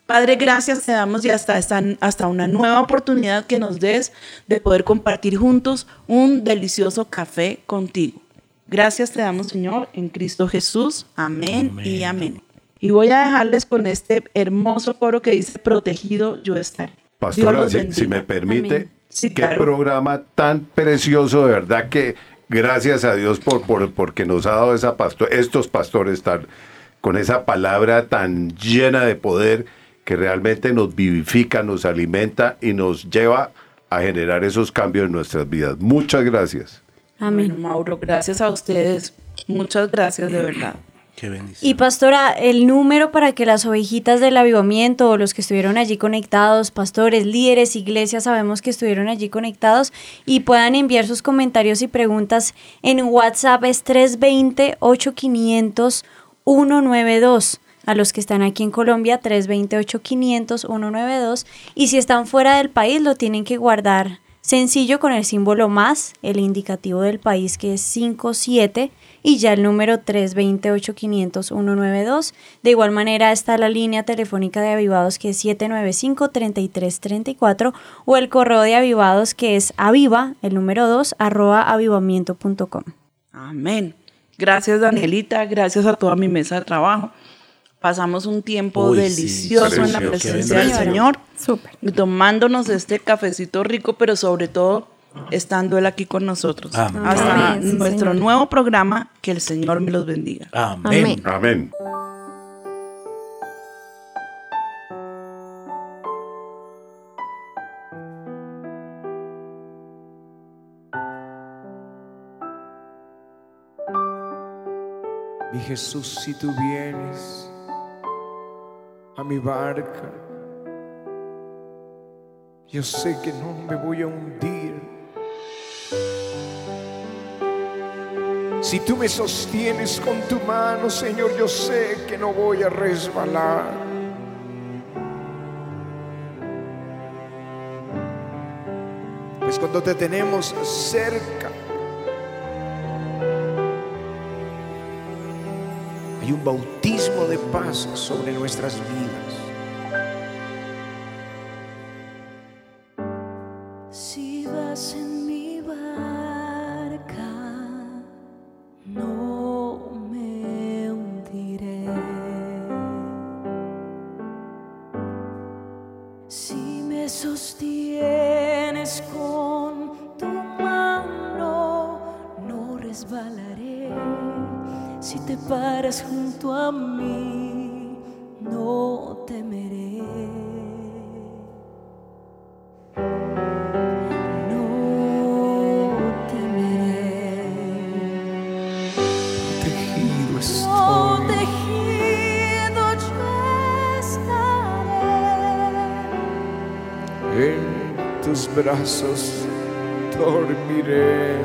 Padre, gracias te damos y hasta, esta- hasta una nueva oportunidad que nos des de poder compartir juntos un delicioso café contigo. Gracias te damos, Señor, en Cristo Jesús. Amén, y amén. Y voy a dejarles con este hermoso coro que dice, protegido yo estaré. Pastora, si, me permite. Sí, qué claro. programa tan precioso, de verdad que gracias a Dios por, por porque nos ha dado esa pasto- estos pastores tan, con esa palabra tan llena de poder que realmente nos vivifica, nos alimenta y nos lleva a generar esos cambios en nuestras vidas. Muchas gracias. Amén. Bueno, Mauro, gracias a ustedes. Muchas gracias, de verdad. Qué bendición. Y pastora, el número para que las ovejitas del avivamiento o los que estuvieron allí conectados, pastores, líderes, iglesias, sabemos que estuvieron allí conectados y puedan enviar sus comentarios y preguntas en WhatsApp es 320-8500-192. A los que están aquí en Colombia, 320-8500-192. Y si están fuera del país, lo tienen que guardar sencillo con el símbolo más, el indicativo del país que es 57 y ya el número 320-8500-192. De igual manera está la línea telefónica de avivados que es 795-3334 o el correo de avivados que es aviva, el número 2, arroba avivamiento.com. Amén. Gracias, Danielita. Gracias a toda mi mesa de trabajo. Pasamos un tiempo Uy, sí, delicioso en la presencia del Señor. Súper. tomándonos este cafecito rico, pero sobre todo estando Él aquí con nosotros. Amén. Hasta Amén, nuestro Señor. nuevo programa, que el Señor me los bendiga. Amén. Amén. Amén. Mi Jesús, si tú vienes, a mi barca. Yo sé que no me voy a hundir. Si tú me sostienes con tu mano, Señor, yo sé que no voy a resbalar. Pues cuando te tenemos cerca, hay un bautismo de paz sobre nuestras vidas. Brazos, dormiré.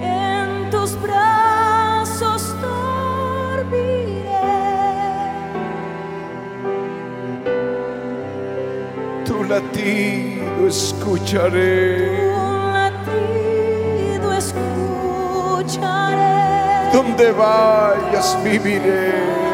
En tus brazos dormiré. Tu latido escucharé. Un latido escucharé. Donde vayas viviré.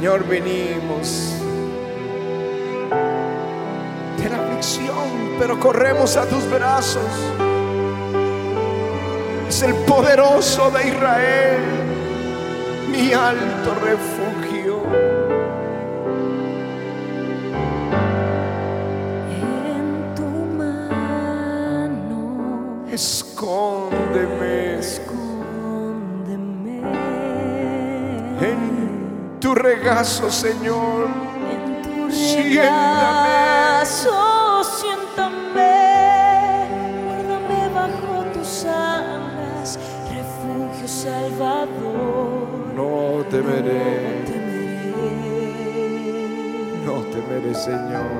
Señor, venimos de la aflicción, pero corremos a tus brazos. Es el poderoso de Israel, mi alto refugio. Regazo, Señor. En tu regazo, siéntame, guárdame bajo tus alas, refugio salvador. No temeré, temeré, no temeré, Señor.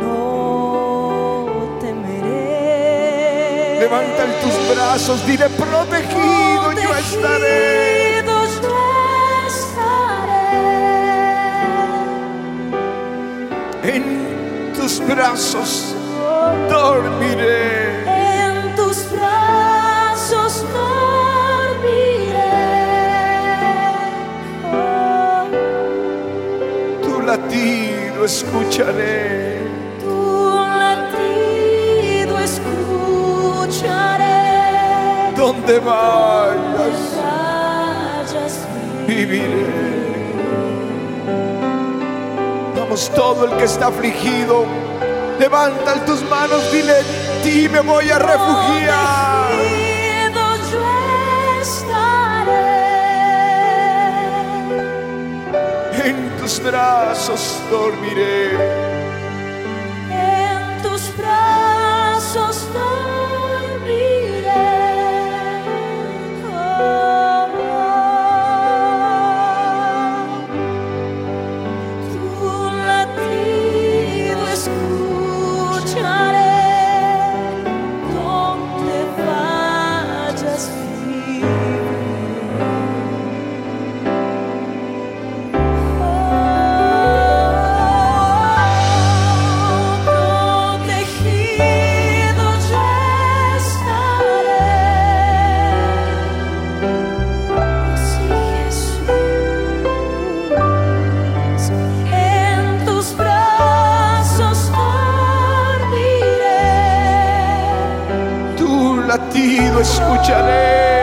no temeré. Levanta tus brazos, dile protegido, yo estaré. En tus brazos dormiré. En tus brazos dormiré. Oh, Tu latido escucharé. tu latido escucharé. Donde vayas, Vayas, viviré. Vamos, todo el que está afligido, levanta tus manos, dile, en ti me voy a refugiar. Protegido yo estaré. En tus brazos dormiré. Escucharé.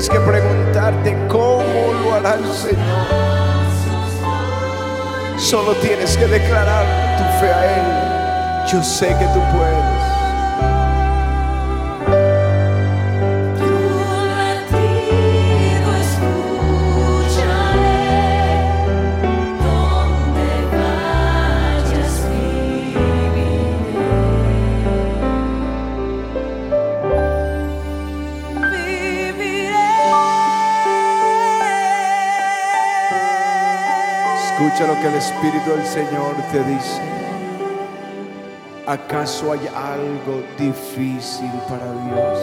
Tienes que preguntarte cómo lo hará el Señor. Solo tienes que declarar tu fe a Él. Yo sé que tú puedes. Lo que el Espíritu del Señor te dice. ¿Acaso hay algo difícil para Dios?